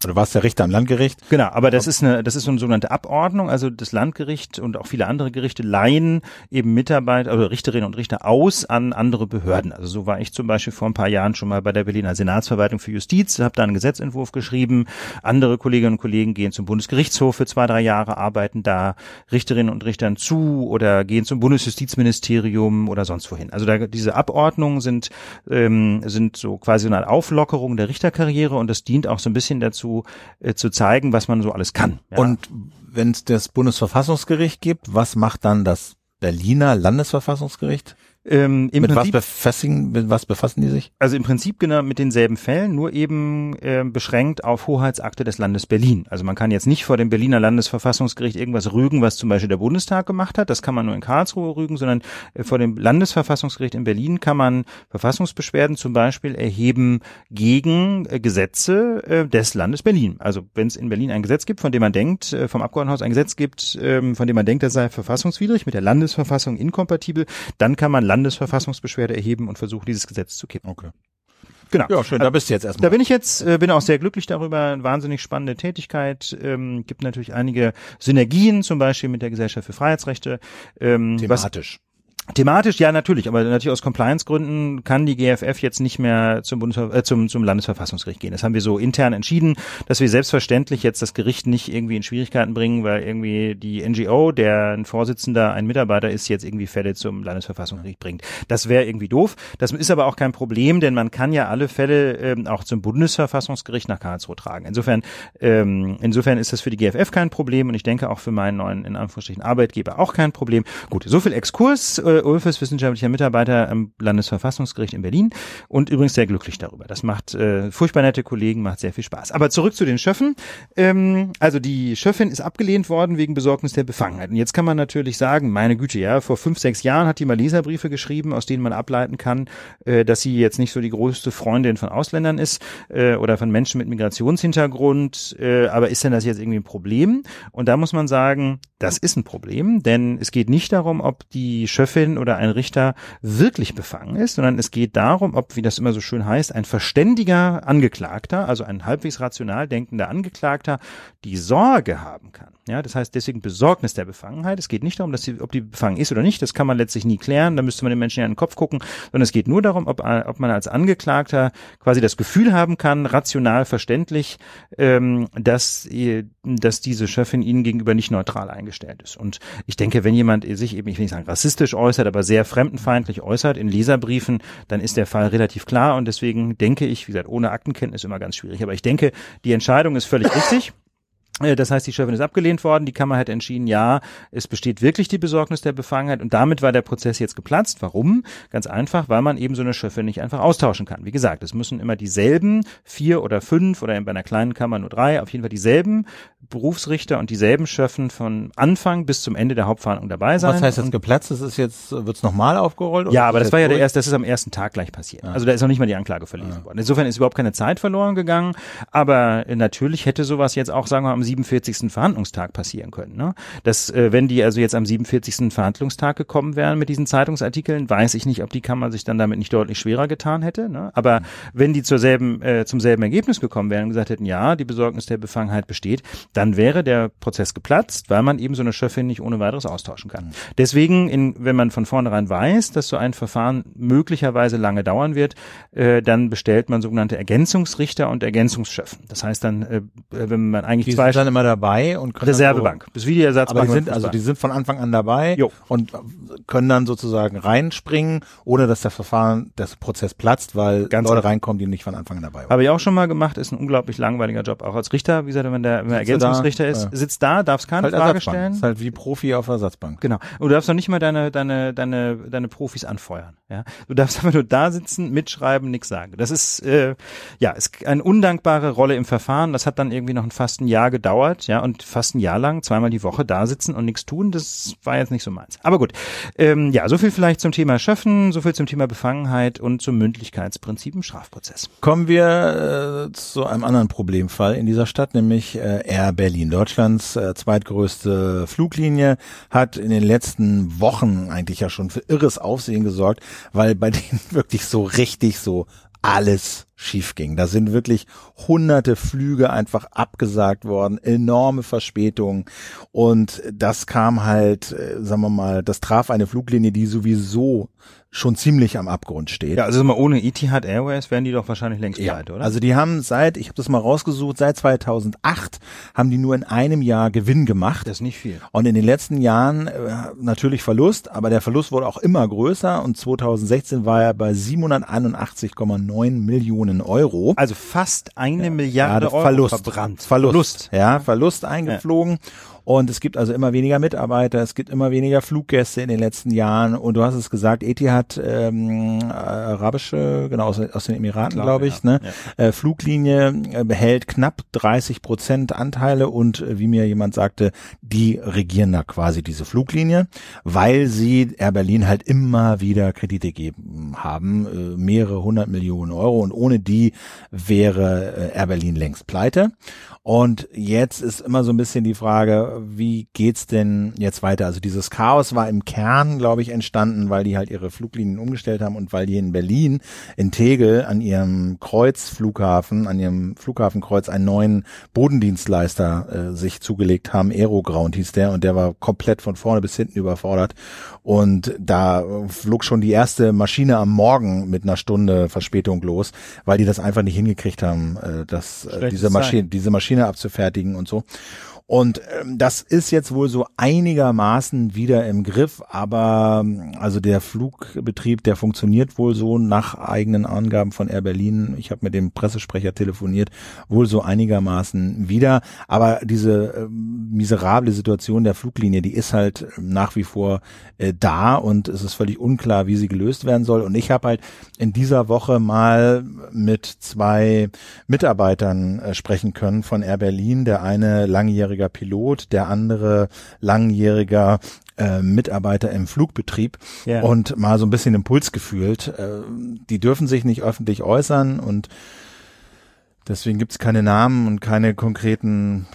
Du warst der Richter am Landgericht? Genau, aber das ist eine, das ist so eine sogenannte Abordnung. Also das Landgericht und auch viele andere Gerichte leihen eben Mitarbeiter, also Richterinnen und Richter aus an andere Behörden. Also so war ich zum Beispiel vor ein paar Jahren schon mal bei der Berliner Senatsverwaltung für Justiz, habe da einen Gesetzentwurf geschrieben. Andere Kolleginnen und Kollegen gehen zum Bundesgerichtshof für zwei, drei Jahre, arbeiten da Richterinnen und Richtern zu oder gehen zum Bundesjustizministerium oder sonst wohin. Also da, diese Abordnungen sind, ähm, sind so quasi eine Auflockerung der Richterkarriere und das dient auch so ein bisschen dazu, zu, äh, zu zeigen, was man so alles kann. Ja. Und wenn es das Bundesverfassungsgericht gibt, was macht dann das Berliner Landesverfassungsgericht? Ähm, im mit, Prinzip, was befassen, mit was befassen die sich? Also im Prinzip genau mit denselben Fällen, nur eben äh, beschränkt auf Hoheitsakte des Landes Berlin. Also man kann jetzt nicht vor dem Berliner Landesverfassungsgericht irgendwas rügen, was zum Beispiel der Bundestag gemacht hat. Das kann man nur in Karlsruhe rügen, sondern äh, vor dem Landesverfassungsgericht in Berlin kann man Verfassungsbeschwerden zum Beispiel erheben gegen äh, Gesetze äh, des Landes Berlin. Also wenn es in Berlin ein Gesetz gibt, von dem man denkt, äh, vom Abgeordnetenhaus ein Gesetz gibt, ähm, von dem man denkt, das sei verfassungswidrig, mit der Landesverfassung inkompatibel, dann kann man Landesverfassungsbeschwerde erheben und versuchen, dieses Gesetz zu kippen. Okay. Genau. Ja, schön, da bist du jetzt erstmal. Da bin ich jetzt, äh, bin auch sehr glücklich darüber. Wahnsinnig spannende Tätigkeit. Ähm, gibt natürlich einige Synergien, zum Beispiel mit der Gesellschaft für Freiheitsrechte. Ähm, Thematisch. Thematisch, ja, natürlich, aber natürlich aus Compliance-Gründen kann die GFF jetzt nicht mehr zum, Bundesver äh, zum, zum Landesverfassungsgericht gehen. Das haben wir so intern entschieden, dass wir selbstverständlich jetzt das Gericht nicht irgendwie in Schwierigkeiten bringen, weil irgendwie die NGO, der ein Vorsitzender, ein Mitarbeiter ist, jetzt irgendwie Fälle zum Landesverfassungsgericht bringt. Das wäre irgendwie doof. Das ist aber auch kein Problem, denn man kann ja alle Fälle ähm, auch zum Bundesverfassungsgericht nach Karlsruhe tragen. Insofern, ähm, insofern ist das für die GFF kein Problem und ich denke auch für meinen neuen, in Anführungsstrichen, Arbeitgeber auch kein Problem. Gut, so viel Exkurs. Äh, Ulf ist wissenschaftlicher Mitarbeiter am Landesverfassungsgericht in Berlin und übrigens sehr glücklich darüber. Das macht äh, furchtbar nette Kollegen, macht sehr viel Spaß. Aber zurück zu den Schöffen. Ähm, also die Schöffin ist abgelehnt worden wegen Besorgnis der Befangenheit. Und jetzt kann man natürlich sagen, meine Güte, ja, vor fünf, sechs Jahren hat die mal Leserbriefe geschrieben, aus denen man ableiten kann, äh, dass sie jetzt nicht so die größte Freundin von Ausländern ist äh, oder von Menschen mit Migrationshintergrund. Äh, aber ist denn das jetzt irgendwie ein Problem? Und da muss man sagen, das ist ein Problem, denn es geht nicht darum, ob die Schöffin oder ein Richter wirklich befangen ist, sondern es geht darum, ob, wie das immer so schön heißt, ein verständiger Angeklagter, also ein halbwegs rational denkender Angeklagter, die Sorge haben kann. Ja, das heißt deswegen Besorgnis der Befangenheit. Es geht nicht darum, dass sie, ob die befangen ist oder nicht. Das kann man letztlich nie klären. Da müsste man den Menschen ja in den Kopf gucken. Sondern es geht nur darum, ob, ob man als Angeklagter quasi das Gefühl haben kann, rational verständlich, ähm, dass, dass diese Chefin ihnen gegenüber nicht neutral eingestellt ist. Und ich denke, wenn jemand sich eben, ich will nicht sagen rassistisch äußert, aber sehr fremdenfeindlich äußert in Leserbriefen, dann ist der Fall relativ klar. Und deswegen denke ich, wie gesagt, ohne Aktenkenntnis immer ganz schwierig. Aber ich denke, die Entscheidung ist völlig richtig. Äh, das heißt, die Chefin ist abgelehnt worden. Die Kammer hat entschieden, ja, es besteht wirklich die Besorgnis der Befangenheit und damit war der Prozess jetzt geplatzt. Warum? Ganz einfach, weil man eben so eine Chefin nicht einfach austauschen kann. Wie gesagt, es müssen immer dieselben vier oder fünf oder bei einer kleinen Kammer nur drei, auf jeden Fall dieselben Berufsrichter und dieselben Schöffen von Anfang bis zum Ende der Hauptverhandlung dabei sein. Was heißt jetzt geplatzt? Das ist jetzt, wird's nochmal aufgerollt? Ja, aber das war ja der erste, das ist am ersten Tag gleich passiert. Ah. Also da ist noch nicht mal die Anklage verlesen ah. worden. Insofern ist überhaupt keine Zeit verloren gegangen, aber natürlich hätte sowas jetzt auch, sagen wir mal, 47. Verhandlungstag passieren können. Ne? Das, äh, wenn die also jetzt am 47. Verhandlungstag gekommen wären mit diesen Zeitungsartikeln, weiß ich nicht, ob die Kammer sich dann damit nicht deutlich schwerer getan hätte. Ne? Aber wenn die zur selben, äh, zum selben Ergebnis gekommen wären und gesagt hätten, ja, die Besorgnis der Befangenheit besteht, dann wäre der Prozess geplatzt, weil man eben so eine Chefin nicht ohne weiteres austauschen kann. Deswegen, in, wenn man von vornherein weiß, dass so ein Verfahren möglicherweise lange dauern wird, äh, dann bestellt man sogenannte Ergänzungsrichter und Ergänzungschefen. Das heißt dann, äh, wenn man eigentlich die zwei dann immer dabei und Reservebank, so, bis wie die Ersatzbank. Aber die sind also die sind von Anfang an dabei jo. und können dann sozusagen reinspringen, ohne dass der Verfahren, der Prozess platzt, weil Ganz Leute reinkommen, die nicht von Anfang an dabei waren. Habe ich auch schon mal gemacht, ist ein unglaublich langweiliger Job, auch als Richter, wie gesagt, wenn der, wenn der Ergänzungsrichter da, ist, ja. sitzt da, darfst keine halt Frage stellen. Ist halt wie Profi auf Ersatzbank. Genau. Und du darfst noch nicht mal deine deine deine deine Profis anfeuern, ja. Du darfst einfach nur da sitzen, mitschreiben, nichts sagen. Das ist äh, ja, ist eine undankbare Rolle im Verfahren. Das hat dann irgendwie noch ein fast ein Jahr gedauert, ja, und fast ein Jahr lang zweimal die Woche da sitzen und nichts tun, das war jetzt nicht so meins. Aber gut, ähm, ja, so viel vielleicht zum Thema Schöffen, so viel zum Thema Befangenheit und zum Mündlichkeitsprinzip im Strafprozess. Kommen wir äh, zu einem anderen Problemfall in dieser Stadt, nämlich äh, Air Berlin. Deutschlands äh, zweitgrößte Fluglinie hat in den letzten Wochen eigentlich ja schon für irres Aufsehen gesorgt, weil bei denen wirklich so richtig so alles schief ging. Da sind wirklich hunderte Flüge einfach abgesagt worden, enorme Verspätungen und das kam halt, äh, sagen wir mal, das traf eine Fluglinie, die sowieso schon ziemlich am Abgrund steht. Ja, also mal ohne Etihad Airways wären die doch wahrscheinlich längst ja. pleite, oder? Also die haben seit, ich habe das mal rausgesucht, seit 2008 haben die nur in einem Jahr Gewinn gemacht. Das ist nicht viel. Und in den letzten Jahren äh, natürlich Verlust, aber der Verlust wurde auch immer größer und 2016 war er bei 781,9 Millionen Euro. Also fast eine ja. Milliarde ja, Euro Verlust. verbrannt. Verlust. Verlust. Ja, Verlust eingeflogen. Ja. Und es gibt also immer weniger Mitarbeiter, es gibt immer weniger Fluggäste in den letzten Jahren. Und du hast es gesagt, Etihad, ähm, arabische, genau, aus, aus den Emiraten, glaube ich, ja. ne? Ja. Äh, Fluglinie äh, behält knapp 30 Prozent Anteile und äh, wie mir jemand sagte, die regieren da quasi diese Fluglinie, weil sie Air Berlin halt immer wieder Kredite geben haben, mehrere hundert Millionen Euro und ohne die wäre Air Berlin längst pleite. Und jetzt ist immer so ein bisschen die Frage, wie geht's denn jetzt weiter? Also dieses Chaos war im Kern, glaube ich, entstanden, weil die halt ihre Fluglinien umgestellt haben und weil die in Berlin, in Tegel, an ihrem Kreuzflughafen, an ihrem Flughafenkreuz einen neuen Bodendienstleister äh, sich zugelegt haben. Aeroground hieß der und der war komplett von vorne bis hinten überfordert. Und da flog schon die erste Maschine am Morgen mit einer Stunde Verspätung los, weil die das einfach nicht hingekriegt haben, äh, dass äh, diese Maschine, diese Maschine abzufertigen und so. Und ähm, das ist jetzt wohl so einigermaßen wieder im Griff, aber ähm, also der Flugbetrieb, der funktioniert wohl so nach eigenen Angaben von Air Berlin. Ich habe mit dem Pressesprecher telefoniert, wohl so einigermaßen wieder. Aber diese äh, miserable Situation der Fluglinie, die ist halt nach wie vor äh, da und es ist völlig unklar, wie sie gelöst werden soll. Und ich habe halt in dieser Woche mal mit zwei Mitarbeitern äh, sprechen können von Air Berlin. Der eine langjährige langjähriger Pilot, der andere langjähriger äh, Mitarbeiter im Flugbetrieb Ja. und mal so ein bisschen Impuls gefühlt. Äh, die dürfen sich nicht öffentlich äußern und deswegen gibt es keine Namen und keine konkreten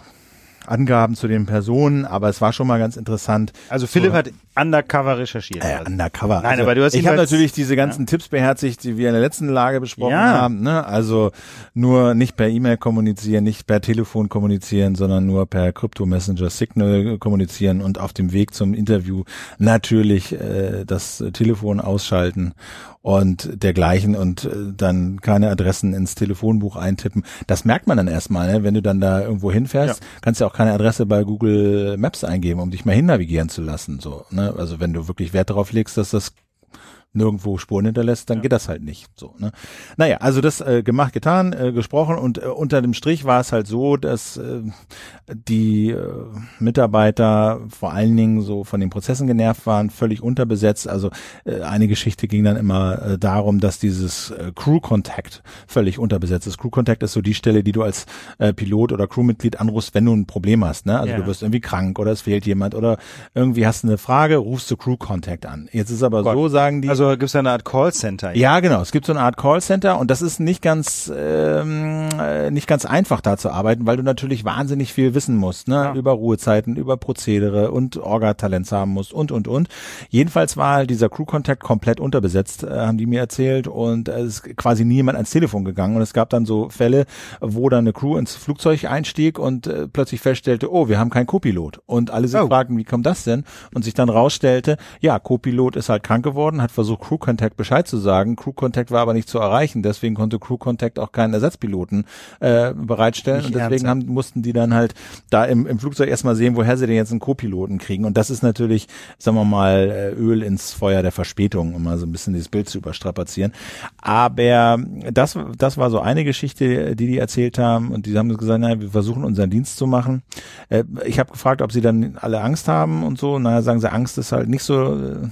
Angaben zu den Personen, aber es war schon mal ganz interessant. Also Philipp So. hat undercover recherchiert. Äh, undercover. Nein, aber du hast ich habe natürlich diese ganzen Tipps beherzigt, die wir in der letzten Lage besprochen Ja. haben. Ne? Also nur nicht per E-Mail kommunizieren, nicht per Telefon kommunizieren, sondern nur per Crypto Messenger Signal kommunizieren und auf dem Weg zum Interview natürlich äh, das Telefon ausschalten und dergleichen und äh, dann keine Adressen ins Telefonbuch eintippen. Das merkt man dann erstmal, ne? wenn du dann da irgendwo hinfährst, kannst du auch keine Adresse bei Google Maps eingeben, um dich mal hinnavigieren zu lassen. So, ne? Also wenn du wirklich Wert darauf legst, dass das nirgendwo Spuren hinterlässt, dann geht das halt nicht. So, ne? Naja, also das äh, gemacht, getan, äh, gesprochen und äh, unter dem Strich war es halt so, dass äh, die äh, Mitarbeiter vor allen Dingen so von den Prozessen genervt waren, völlig unterbesetzt. Also äh, eine Geschichte ging dann immer äh, darum, dass dieses äh, Crew Contact völlig unterbesetzt ist. Crew Contact ist so die Stelle, die du als äh, Pilot oder Crewmitglied anrufst, wenn du ein Problem hast. Ne? Also Ja. du wirst irgendwie krank oder es fehlt jemand oder irgendwie hast du eine Frage, rufst du Crew Contact an. Jetzt ist aber so, sagen die. Also gibt es eine Art Callcenter. Ja, genau. Es gibt so eine Art Callcenter und das ist nicht ganz ähm, äh, nicht ganz einfach da zu arbeiten, weil du natürlich wahnsinnig viel wissen musst, ne? Ja. Über Ruhezeiten, über Prozedere und Orga-Talents haben musst und und und. Jedenfalls war halt dieser Crew-Kontakt komplett unterbesetzt, äh, haben die mir erzählt und äh, es ist quasi niemand ans Telefon gegangen und es gab dann so Fälle, wo dann eine Crew ins Flugzeug einstieg und äh, plötzlich feststellte, oh, wir haben keinen Co-Pilot und alle sich Oh. fragten, wie kommt das denn? Und sich dann rausstellte, ja, Co-Pilot ist halt krank geworden, hat versucht Crew Contact Bescheid zu sagen, Crew Contact war aber nicht zu erreichen, deswegen konnte Crew Contact auch keinen Ersatzpiloten äh, bereitstellen Nicht und deswegen haben, mussten die dann halt da im, im Flugzeug erstmal sehen, woher sie denn jetzt einen Co-Piloten kriegen und das ist natürlich, sagen wir mal, äh, Öl ins Feuer der Verspätung, um mal so ein bisschen dieses Bild zu überstrapazieren. Aber das, das war so eine Geschichte, die die erzählt haben und die haben gesagt, naja, wir versuchen unseren Dienst zu machen. Äh, ich habe gefragt, ob sie dann alle Angst haben und so. Naja, sagen sie, Angst ist halt nicht so, äh,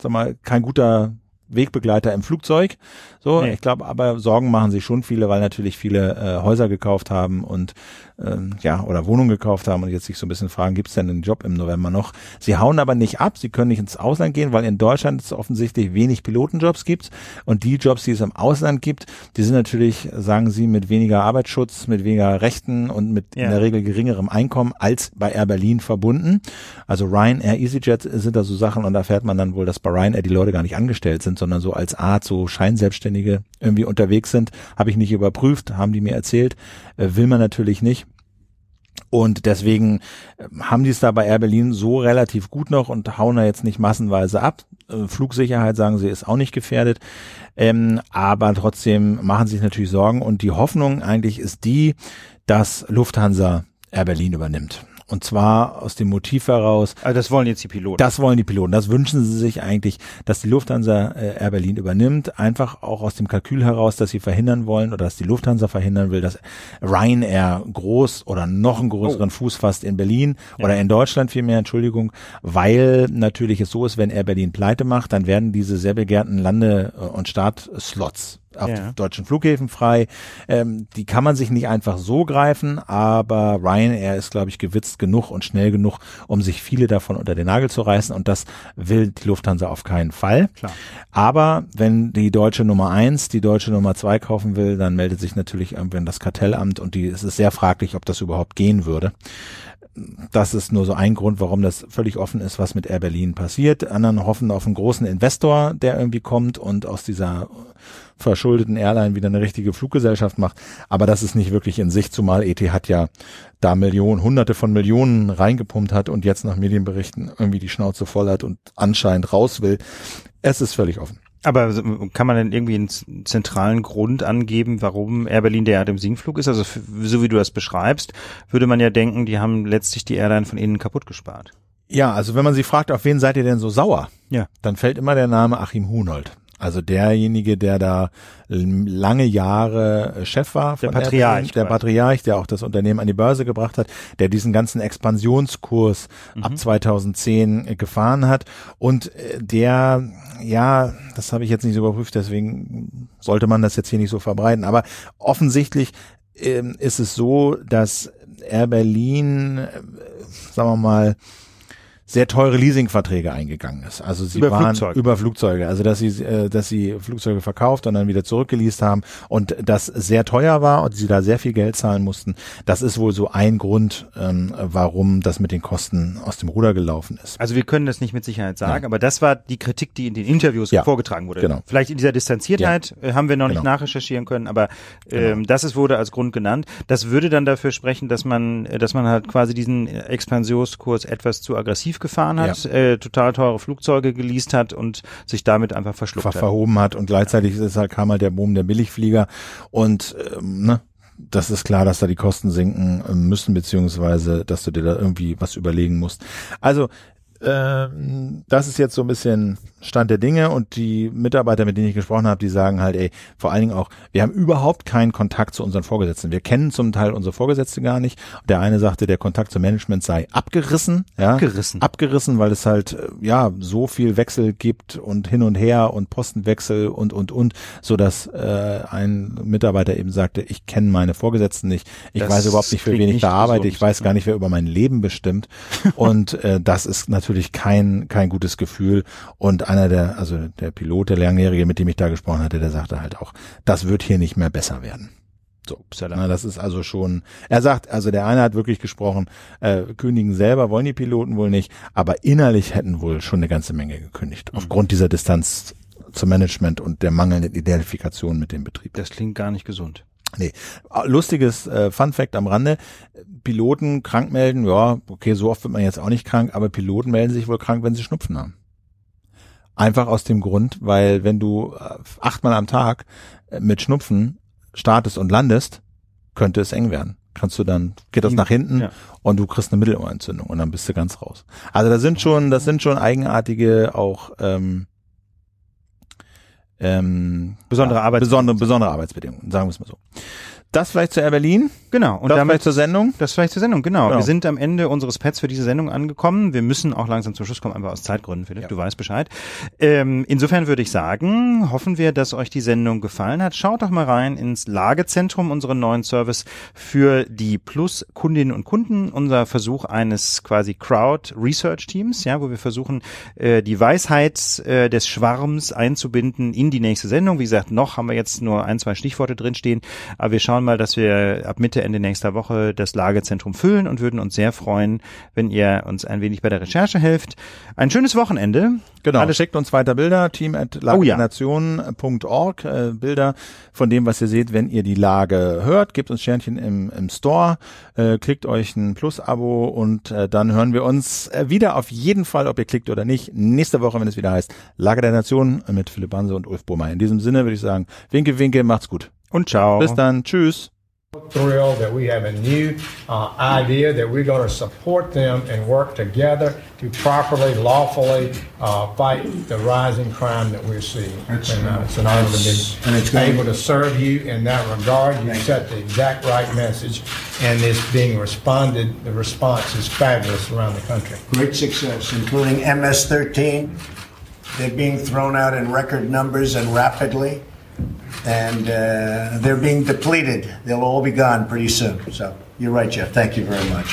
sag mal, kein guter Wegbegleiter im Flugzeug. So, Nee. ich glaube, aber Sorgen machen sich schon viele, weil natürlich viele äh, Häuser gekauft haben und ähm, ja, oder Wohnungen gekauft haben und jetzt sich so ein bisschen fragen, gibt es denn einen Job im November noch? Sie hauen aber nicht ab, sie können nicht ins Ausland gehen, weil in Deutschland es offensichtlich wenig Pilotenjobs gibt und die Jobs, die es im Ausland gibt, die sind natürlich, sagen sie, mit weniger Arbeitsschutz, mit weniger Rechten und mit Ja. in der Regel geringerem Einkommen als bei Air Berlin verbunden. Also Ryanair, EasyJet sind da so Sachen und da fährt man dann wohl, dass bei Ryanair die Leute gar nicht angestellt sind, sondern so als Art so Scheinselbstständige irgendwie unterwegs sind. Habe ich nicht überprüft, haben die mir erzählt. Äh, will man natürlich nicht. Und deswegen äh, haben die es da bei Air Berlin so relativ gut noch und hauen da jetzt nicht massenweise ab. Äh, Flugsicherheit, sagen sie, ist auch nicht gefährdet. Ähm, aber trotzdem machen sie sich natürlich Sorgen und die Hoffnung eigentlich ist die, dass Lufthansa Air Berlin übernimmt. Und zwar aus dem Motiv heraus, Also das wollen jetzt die Piloten. das wollen die Piloten. Das wünschen sie sich eigentlich, dass die Lufthansa äh, Air Berlin übernimmt. Einfach auch aus dem Kalkül heraus, dass sie verhindern wollen oder dass die Lufthansa verhindern will, dass Ryanair groß oder noch einen größeren Fuß fasst in Berlin oder in Deutschland vielmehr, Entschuldigung, weil natürlich es so ist, wenn Air Berlin pleite macht, dann werden diese sehr begehrten Lande- und Startslots auf Ja. deutschen Flughäfen frei. Ähm, die kann man sich nicht einfach so greifen, aber Ryanair ist, glaube ich, gewitzt genug und schnell genug, um sich viele davon unter den Nagel zu reißen und das will die Lufthansa auf keinen Fall. Klar. Aber wenn die deutsche Nummer eins die deutsche Nummer zwei kaufen will, dann meldet sich natürlich irgendwann das Kartellamt und die, es ist sehr fraglich, ob das überhaupt gehen würde. Das ist nur so ein Grund, warum das völlig offen ist, was mit Air Berlin passiert. Anderen hoffen auf einen großen Investor, der irgendwie kommt und aus dieser verschuldeten Airline wieder eine richtige Fluggesellschaft macht. Aber das ist nicht wirklich in sich, zumal ET hat ja da Millionen, hunderte von Millionen reingepumpt hat und jetzt nach Medienberichten irgendwie die Schnauze voll hat und anscheinend raus will. Es ist völlig offen. Aber kann man denn irgendwie einen zentralen Grund angeben, warum Air Berlin derart im Sinkflug ist? Also so wie du das beschreibst, würde man ja denken, die haben letztlich die Airline von innen kaputt gespart. Ja, also wenn man sie fragt, auf wen seid ihr denn so sauer? Ja. Dann fällt immer der Name Achim Hunold. Also derjenige, der da lange Jahre äh, Chef war. Der Patriarch Berlin, Der. Patriarch, der auch das Unternehmen an die Börse gebracht hat, der diesen ganzen Expansionskurs Mhm. ab 2010 äh, gefahren hat und äh, der, ja, das habe ich jetzt nicht so überprüft, deswegen sollte man das jetzt hier nicht so verbreiten, aber offensichtlich ähm, ist es so, dass Air Berlin, äh, sagen wir mal, sehr teure Leasingverträge eingegangen ist. Also sie Über waren Flugzeuge. über Flugzeuge, also dass sie äh, dass sie Flugzeuge verkauft und dann wieder zurückgeleast haben und das sehr teuer war und sie da sehr viel Geld zahlen mussten. Das ist wohl so ein Grund, ähm, warum das mit den Kosten aus dem Ruder gelaufen ist. Also wir können das nicht mit Sicherheit sagen, aber das war die Kritik, die in den Interviews Ja, vorgetragen wurde. genau. Vielleicht in dieser Distanziertheit äh, haben wir noch nicht Genau. nachrecherchieren können, aber ähm, das ist, wurde als Grund genannt. Das würde dann dafür sprechen, dass man, äh, dass man halt quasi diesen Expansionskurs etwas zu aggressiv gefahren hat, Ja. äh, total teure Flugzeuge geleast hat und sich damit einfach verschluckt ver hat. verhoben hat und gleichzeitig ist halt, kam halt der Boom der Billigflieger und ähm, ne, das ist klar, dass da die Kosten sinken äh, müssen, beziehungsweise dass du dir da irgendwie was überlegen musst. Also ähm, das ist jetzt so ein bisschen Stand der Dinge und die Mitarbeiter, mit denen ich gesprochen habe, die sagen halt, ey, vor allen Dingen auch, wir haben überhaupt keinen Kontakt zu unseren Vorgesetzten. Wir kennen zum Teil unsere Vorgesetzte gar nicht. Der eine sagte, der Kontakt zum Management sei abgerissen, ja, Abgerissen. abgerissen, weil es halt äh, ja so viel Wechsel gibt und hin und her und Postenwechsel und und und, so dass äh, ein Mitarbeiter eben sagte, ich kenne meine Vorgesetzten nicht, ich Das weiß überhaupt nicht, für wen ich da arbeite, ich weiß gar nicht, wer über mein Leben bestimmt und äh, das ist natürlich kein kein gutes Gefühl und einer der also der Pilot, der Langjährige, mit dem ich da gesprochen hatte, der sagte halt auch, das wird hier nicht mehr besser werden. So, na, das ist also schon, er sagt, also der eine hat wirklich gesprochen, äh, kündigen selber wollen die Piloten wohl nicht, aber innerlich hätten wohl schon eine ganze Menge gekündigt, aufgrund dieser Distanz zum Management und der mangelnden Identifikation mit dem Betrieb. Das klingt gar nicht gesund. Nee. Lustiges äh, Fun Fact am Rande. Piloten krank melden, ja, okay, so oft wird man jetzt auch nicht krank, aber Piloten melden sich wohl krank, wenn sie Schnupfen haben. Einfach aus dem Grund, weil wenn du äh, achtmal am Tag äh, mit Schnupfen startest und landest, könnte es eng werden. Kannst du dann, geht das nach hinten Ja. und du kriegst eine Mittelohrentzündung und dann bist du ganz raus. Also da sind schon, das sind schon eigenartige auch ähm, ähm, Besondere Arbeitsbedingungen. besondere, besondere Arbeitsbedingungen, sagen wir es mal so. Das vielleicht zu Air Berlin, Genau. Und das damit vielleicht zur Sendung. Das vielleicht zur Sendung, genau. Genau. Wir sind am Ende unseres Pads für diese Sendung angekommen. Wir müssen auch langsam zum Schluss kommen, einfach aus Zeitgründen, Philipp. Ja. Du weißt Bescheid. Ähm, insofern würde ich sagen, hoffen wir, dass euch die Sendung gefallen hat. Schaut doch mal rein ins Lagezentrum, unseren neuen Service für die Plus-Kundinnen und Kunden. Unser Versuch eines quasi Crowd-Research-Teams, ja, wo wir versuchen, äh, die Weisheit äh, des Schwarms einzubinden in die nächste Sendung. Wie gesagt, noch haben wir jetzt nur ein, zwei Stichworte drinstehen, aber wir schauen mal, dass wir ab Mitte, Ende nächster Woche das Lagezentrum füllen und würden uns sehr freuen, wenn ihr uns ein wenig bei der Recherche helft. Ein schönes Wochenende. Genau. Alles schickt uns weiter Bilder, team at Oh ja. lagenationen.org, äh, Bilder von dem, was ihr seht, wenn ihr die Lage hört. Gebt uns Sternchen im, im Store, äh, klickt euch ein Plus-Abo und äh, dann hören wir uns äh, wieder auf jeden Fall, ob ihr klickt oder nicht, nächste Woche, wenn es wieder heißt Lage der Nation mit Philipp Banse und Ulf Bohmer. In diesem Sinne würde ich sagen, winke, winke, macht's gut. Und ciao. Bis dann, tschüss. thrilled that we have a new uh, idea that we're going to support them and work together to properly, lawfully uh, fight the rising crime that we're seeing. It's- and, uh, it's an honor to and it's be gonna- able to serve you in that regard. You set the exact right message, and it's being responded. The response is fabulous around the country. Great success, including MS-13. They're being thrown out in record numbers and rapidly. And uh, they're being depleted. They'll all be gone pretty soon. So you're right, Jeff. Thank you very much.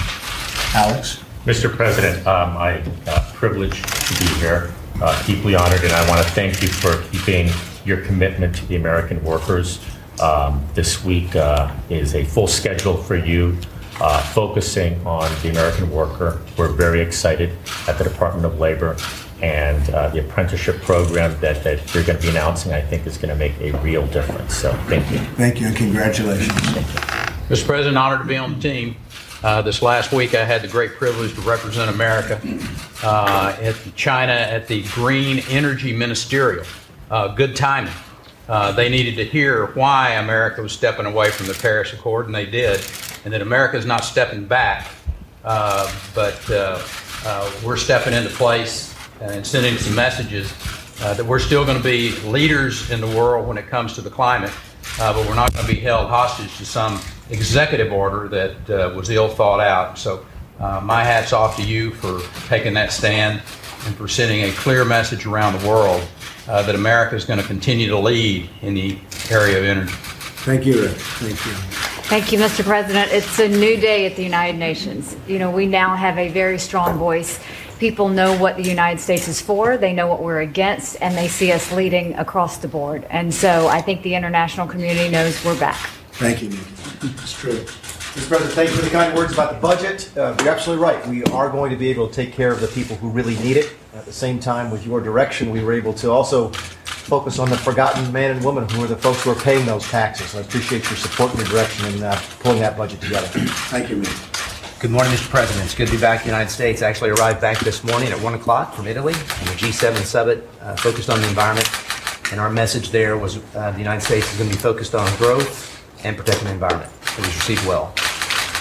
Alex? Mr. President, um, I uh, privileged to be here, uh, deeply honored, and I want to thank you for keeping your commitment to the American workers. Um, this week uh, is a full schedule for you, uh, focusing on the American worker. We're very excited at the Department of Labor, and uh, the apprenticeship program that, that you're going to be announcing, I think, is going to make a real difference. So, thank you. Thank you and congratulations. Thank you. Mr. President, honored to be on the team. Uh, this last week, I had the great privilege to represent America uh, at China at the Green Energy Ministerial. Uh, good timing. Uh, they needed to hear why America was stepping away from the Paris Accord, and they did, and that America is not stepping back, uh, but uh, we're stepping into place and sending some messages that we're still going to be leaders in the world when it comes to the climate, but we're not going to be held hostage to some executive order that uh, was ill thought out. So, uh, my hat's off to you for taking that stand and for sending a clear message around the world uh, that America is going to continue to lead in the area of energy. Thank you, Rick. Thank you. Thank you, Mr. President. It's a new day at the United Nations. You know, we now have a very strong voice. People know what the United States is for, they know what we're against, and they see us leading across the board. And so I think the international community knows we're back. Thank you, Nikki. It's true. Mr. President, thank you for the kind words about the budget. Uh, you're absolutely right. We are going to be able to take care of the people who really need it. At the same time, with your direction, we were able to also focus on the forgotten man and woman who are the folks who are paying those taxes. I appreciate your support and your direction in uh, pulling that budget together. Thank you, Nikki. Good morning, Mr. President. It's good to be back in the United States. I actually arrived back this morning at 1 o'clock from Italy and the G7 summit uh, focused on the environment. And our message there was uh, the United States is going to be focused on growth and protecting the environment. It was received well.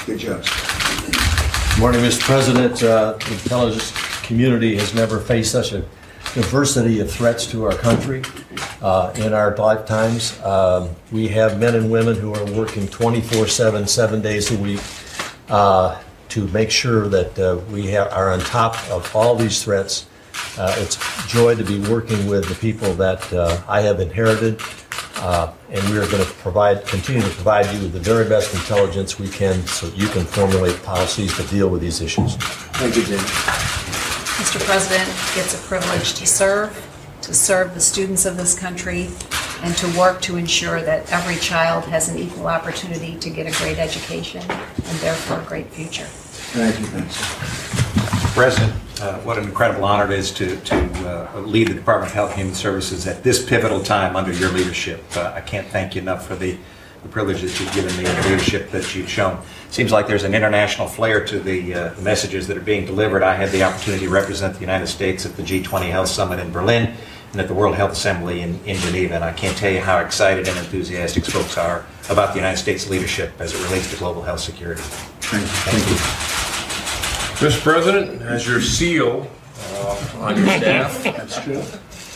Good job. Good morning, Mr. President. Uh, the intelligence community has never faced such a diversity of threats to our country uh, in our lifetimes. Um, we have men and women who are working 24 7, seven days a week uh, to make sure that uh, we have, are on top of all these threats. Uh, it's joy to be working with the people that uh, I have inherited uh, and we are going to provide, continue to provide you with the very best intelligence we can so you can formulate policies to deal with these issues. Thank you, Jim. Mr. President, it's a privilege to serve, to serve the students of this country, and to work to ensure that every child has an equal opportunity to get a great education and therefore a great future. Thank you. President, uh, what an incredible honor it is to, to uh, lead the Department of Health and Human Services at this pivotal time under your leadership. Uh, I can't thank you enough for the, the privilege that you've given me and the leadership that you've shown. Seems like there's an international flair to the uh, messages that are being delivered. I had the opportunity to represent the United States at the G20 Health Summit in Berlin and at the World Health Assembly in, in Geneva, and I can't tell you how excited and enthusiastic folks are about the United States leadership as it relates to global health security. Thank you. Thank you. Mr. President, as your seal uh, on your staff, That's true.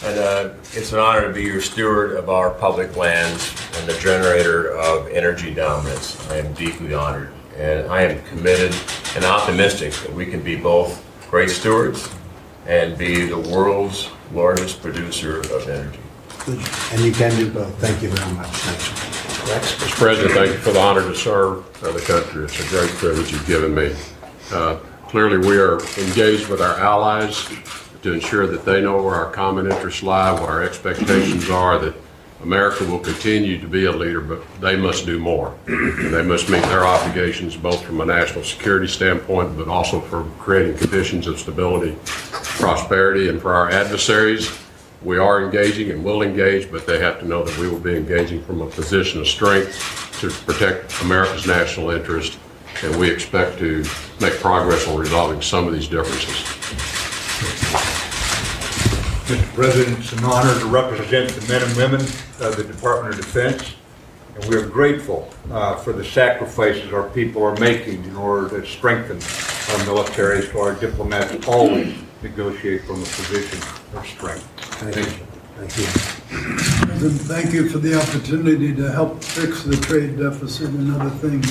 and uh, it's an honor to be your steward of our public lands and the generator of energy dominance. I am deeply honored, and I am committed and optimistic that we can be both great stewards and be the world's largest producer of energy. And you can do both. Thank you very much. Thank you. Mr. President, thank you for the honor to serve uh, the country. It's a great privilege you've given me. Uh, Clearly, we are engaged with our allies to ensure that they know where our common interests lie, what our expectations are, that America will continue to be a leader, but they must do more. And they must meet their obligations both from a national security standpoint, but also for creating conditions of stability, prosperity, and for our adversaries. We are engaging and will engage, but they have to know that we will be engaging from a position of strength to protect America's national interest and we expect to make progress on resolving some of these differences. Mr. President, it's an honor to represent the men and women of the Department of Defense, and we are grateful uh, for the sacrifices our people are making in order to strengthen our military, so our diplomats always negotiate from a position of strength. Thank you. Thank you. President, thank you for the opportunity to help fix the trade deficit and other things.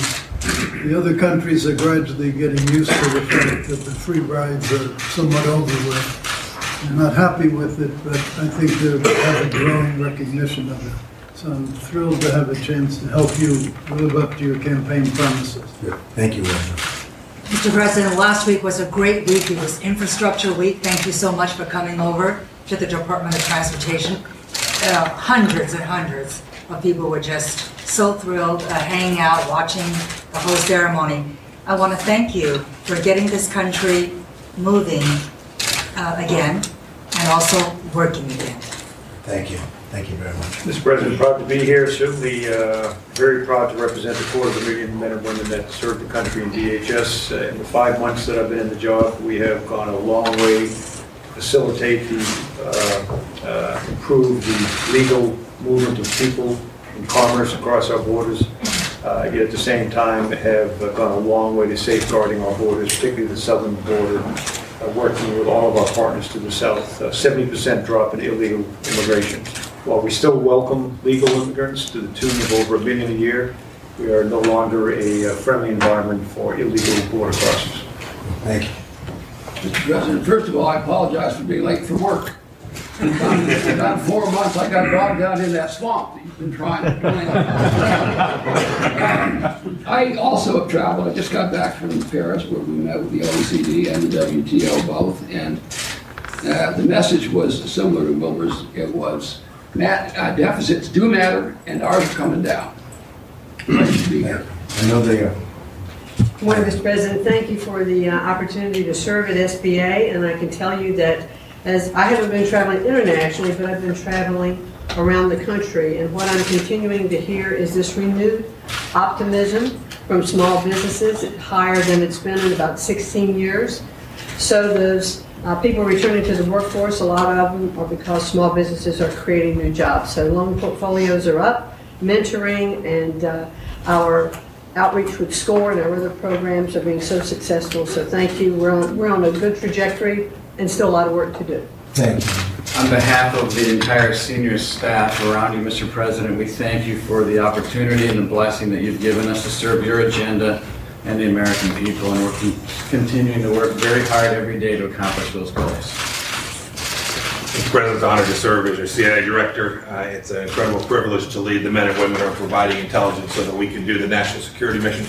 The other countries are gradually getting used to the fact that the free rides are somewhat over with. They're not happy with it, but I think they have a growing recognition of it. So I'm thrilled to have a chance to help you live up to your campaign promises. Yeah. Thank you, Reverend. Mr. President, last week was a great week. It was Infrastructure Week. Thank you so much for coming over to the Department of Transportation. Uh, Hundreds and hundreds of people were just so thrilled, uh, hanging out, watching the whole ceremony. I want to thank you for getting this country moving uh, again and also working again. Thank you. Thank you very much. Mr. President, proud to be here, certainly uh, very proud to represent the quarter of a million men and women that serve the country in DHS. Uh, In the five months that I've been in the job, we have gone a long way to facilitate the, uh, uh, improve the legal movement of people and commerce across our borders, Uh, yet at the same time have uh, gone a long way to safeguarding our borders, particularly the southern border, uh, working with all of our partners to the south. Uh, 70% drop in illegal immigration. While we still welcome legal immigrants to the tune of over a million a year, we are no longer a uh, friendly environment for illegal border crossings. Thank you. Mr. President, first of all, I apologize for being late for work. In about- four months, I got bogged down in that swamp that you've been trying to clean up. I also have traveled, I just got back from Paris where we met with the OECD and the WTO both, and uh, the message was similar to Wilbur's. It was, "Mat- uh, deficits do matter and ours are coming down. I know they are. Morning, Mr. President. Thank you for the uh, opportunity to serve at SBA, and I can tell you that as I haven't been traveling internationally, but I've been traveling around the country, and what I'm continuing to hear is this renewed optimism from small businesses, higher than it's been in about 16 years. So those uh, people returning to the workforce, a lot of them are because small businesses are creating new jobs. So loan portfolios are up, mentoring and uh, our outreach with SCORE and our other programs are being so successful. So thank you. We're on, we're on a good trajectory and still a lot of work to do. Thank you. On behalf of the entire senior staff around you, Mr. President, we thank you for the opportunity and the blessing that you've given us to serve your agenda and the American people, and we're con- continuing to work very hard every day to accomplish those goals. Mr. President, it's an honor to serve as your CIA director. Uh, It's an incredible privilege to lead the men and women who are providing intelligence so that we can do the national security mission.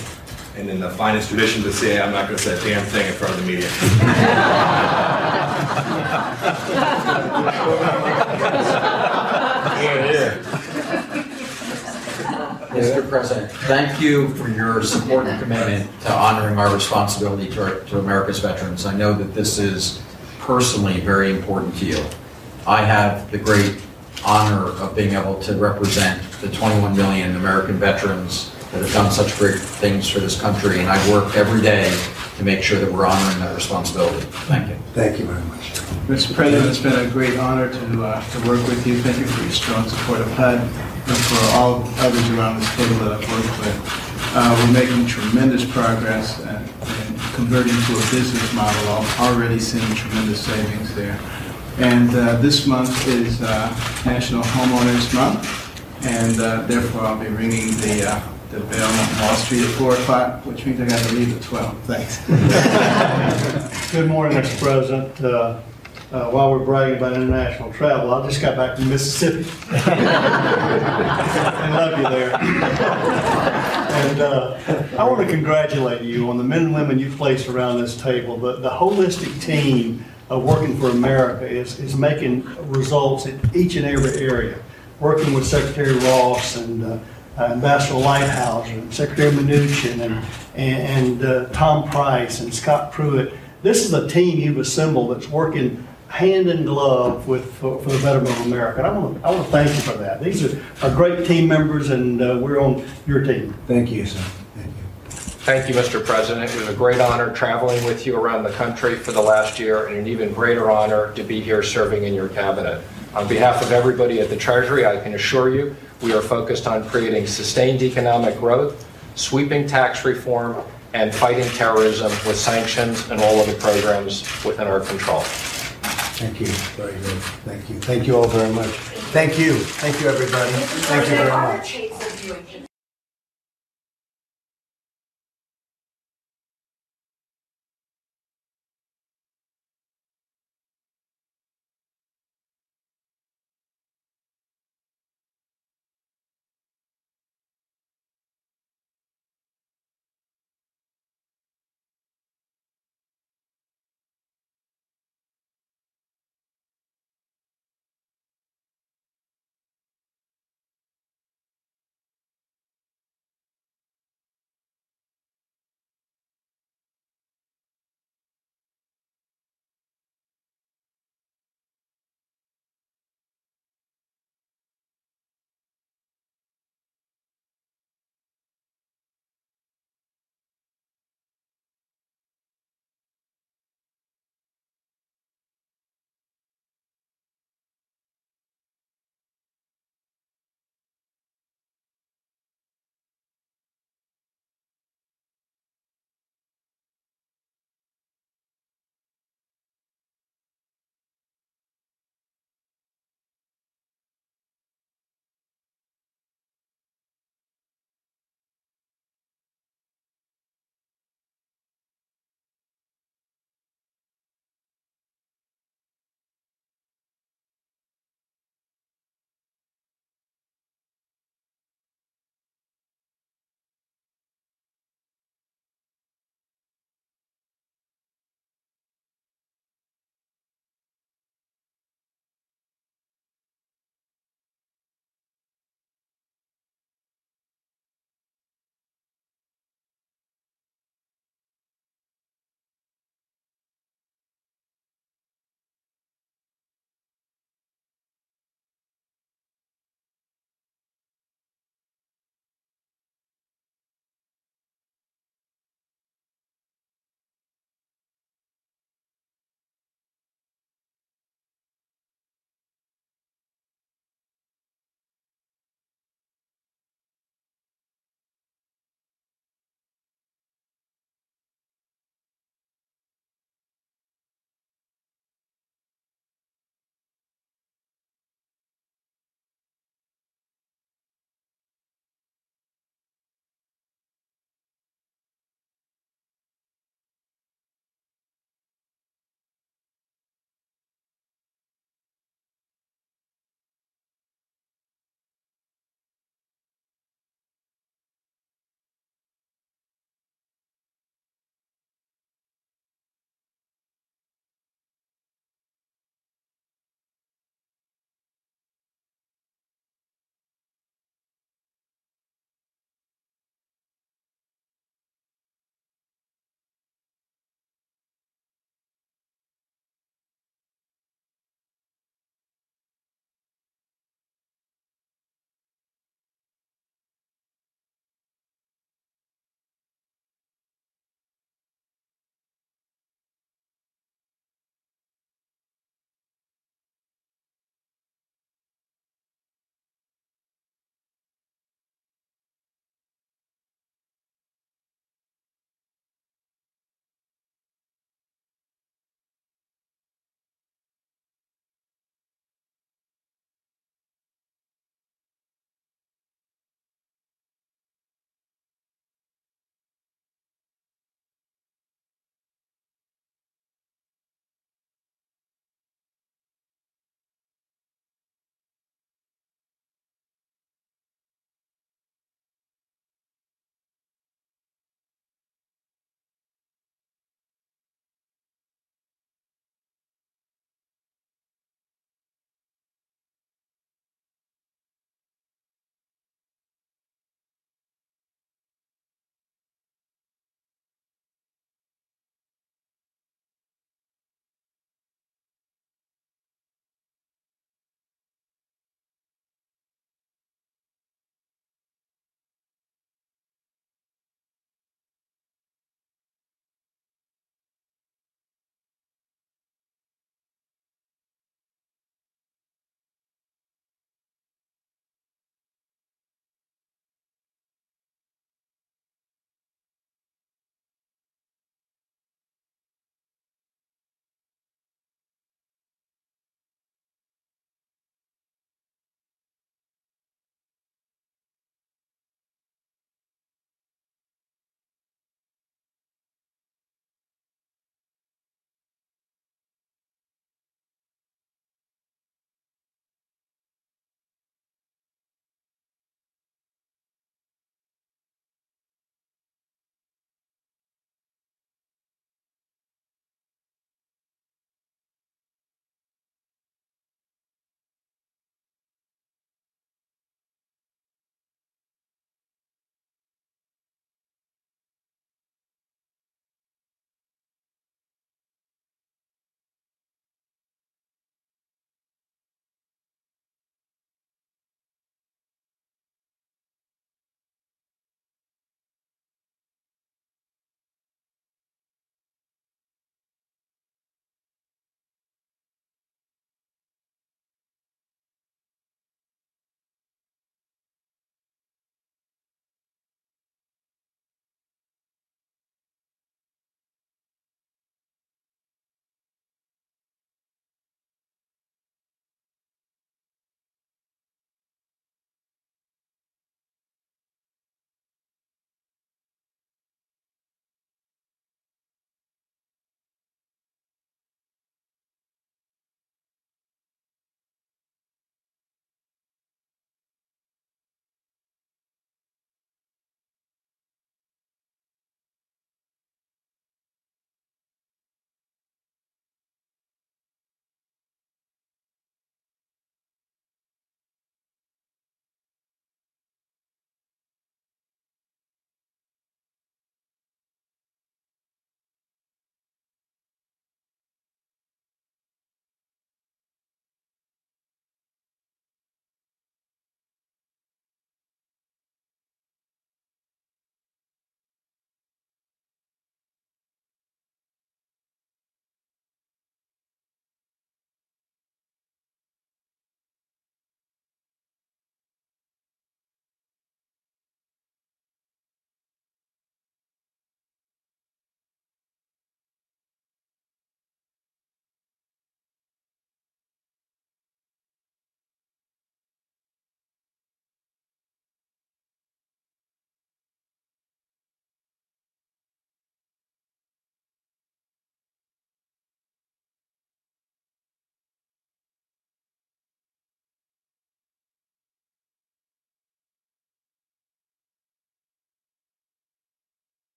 And in the finest tradition of the CIA, I'm not going to say a damn thing in front of the media. Mr. President, thank you for your support and commitment to honoring our responsibility to, our, to America's veterans. I know that this is personally very important to you. I have the great honor of being able to represent the 21 million American veterans that have done such great things for this country, and I work every day to make sure that we're honoring that responsibility. Thank you. Thank you very much. Mr. President, it's been a great honor to, uh, to work with you. Thank you for your strong support of HUD and for all others around this table that I've worked with. Uh, we're making tremendous progress and, and converting to a business model. I'm already seeing tremendous savings there. And uh, this month is uh, National Homeowners Month, and uh, therefore I'll be ringing the, uh, the bell on Wall Street at 4 o'clock, which means I got to leave at 12. Thanks. Good morning, Mr. President. Uh, uh, While we're bragging about international travel, I just got back from Mississippi. I love you there. And uh, I want to congratulate you on the men and women you've placed around this table. The the holistic team of Working for America is is making results in each and every area. Working with Secretary Ross and uh, Ambassador Lighthouse and Secretary Mnuchin and, and uh, Tom Price and Scott Pruitt. This is a team you've assembled that's working hand in glove with, for, for the betterment of America. And I want to, I want to thank you for that. These are, are great team members and uh, we're on your team. Thank you, sir. Thank you, Mr. President. It was a great honor traveling with you around the country for the last year, and an even greater honor to be here serving in your cabinet. On behalf of everybody at the Treasury, I can assure you we are focused on creating sustained economic growth, sweeping tax reform, and fighting terrorism with sanctions and all of the programs within our control. Thank you. Very good. Thank you. Thank you all very much. Thank you. Thank you, everybody. Thank you very much.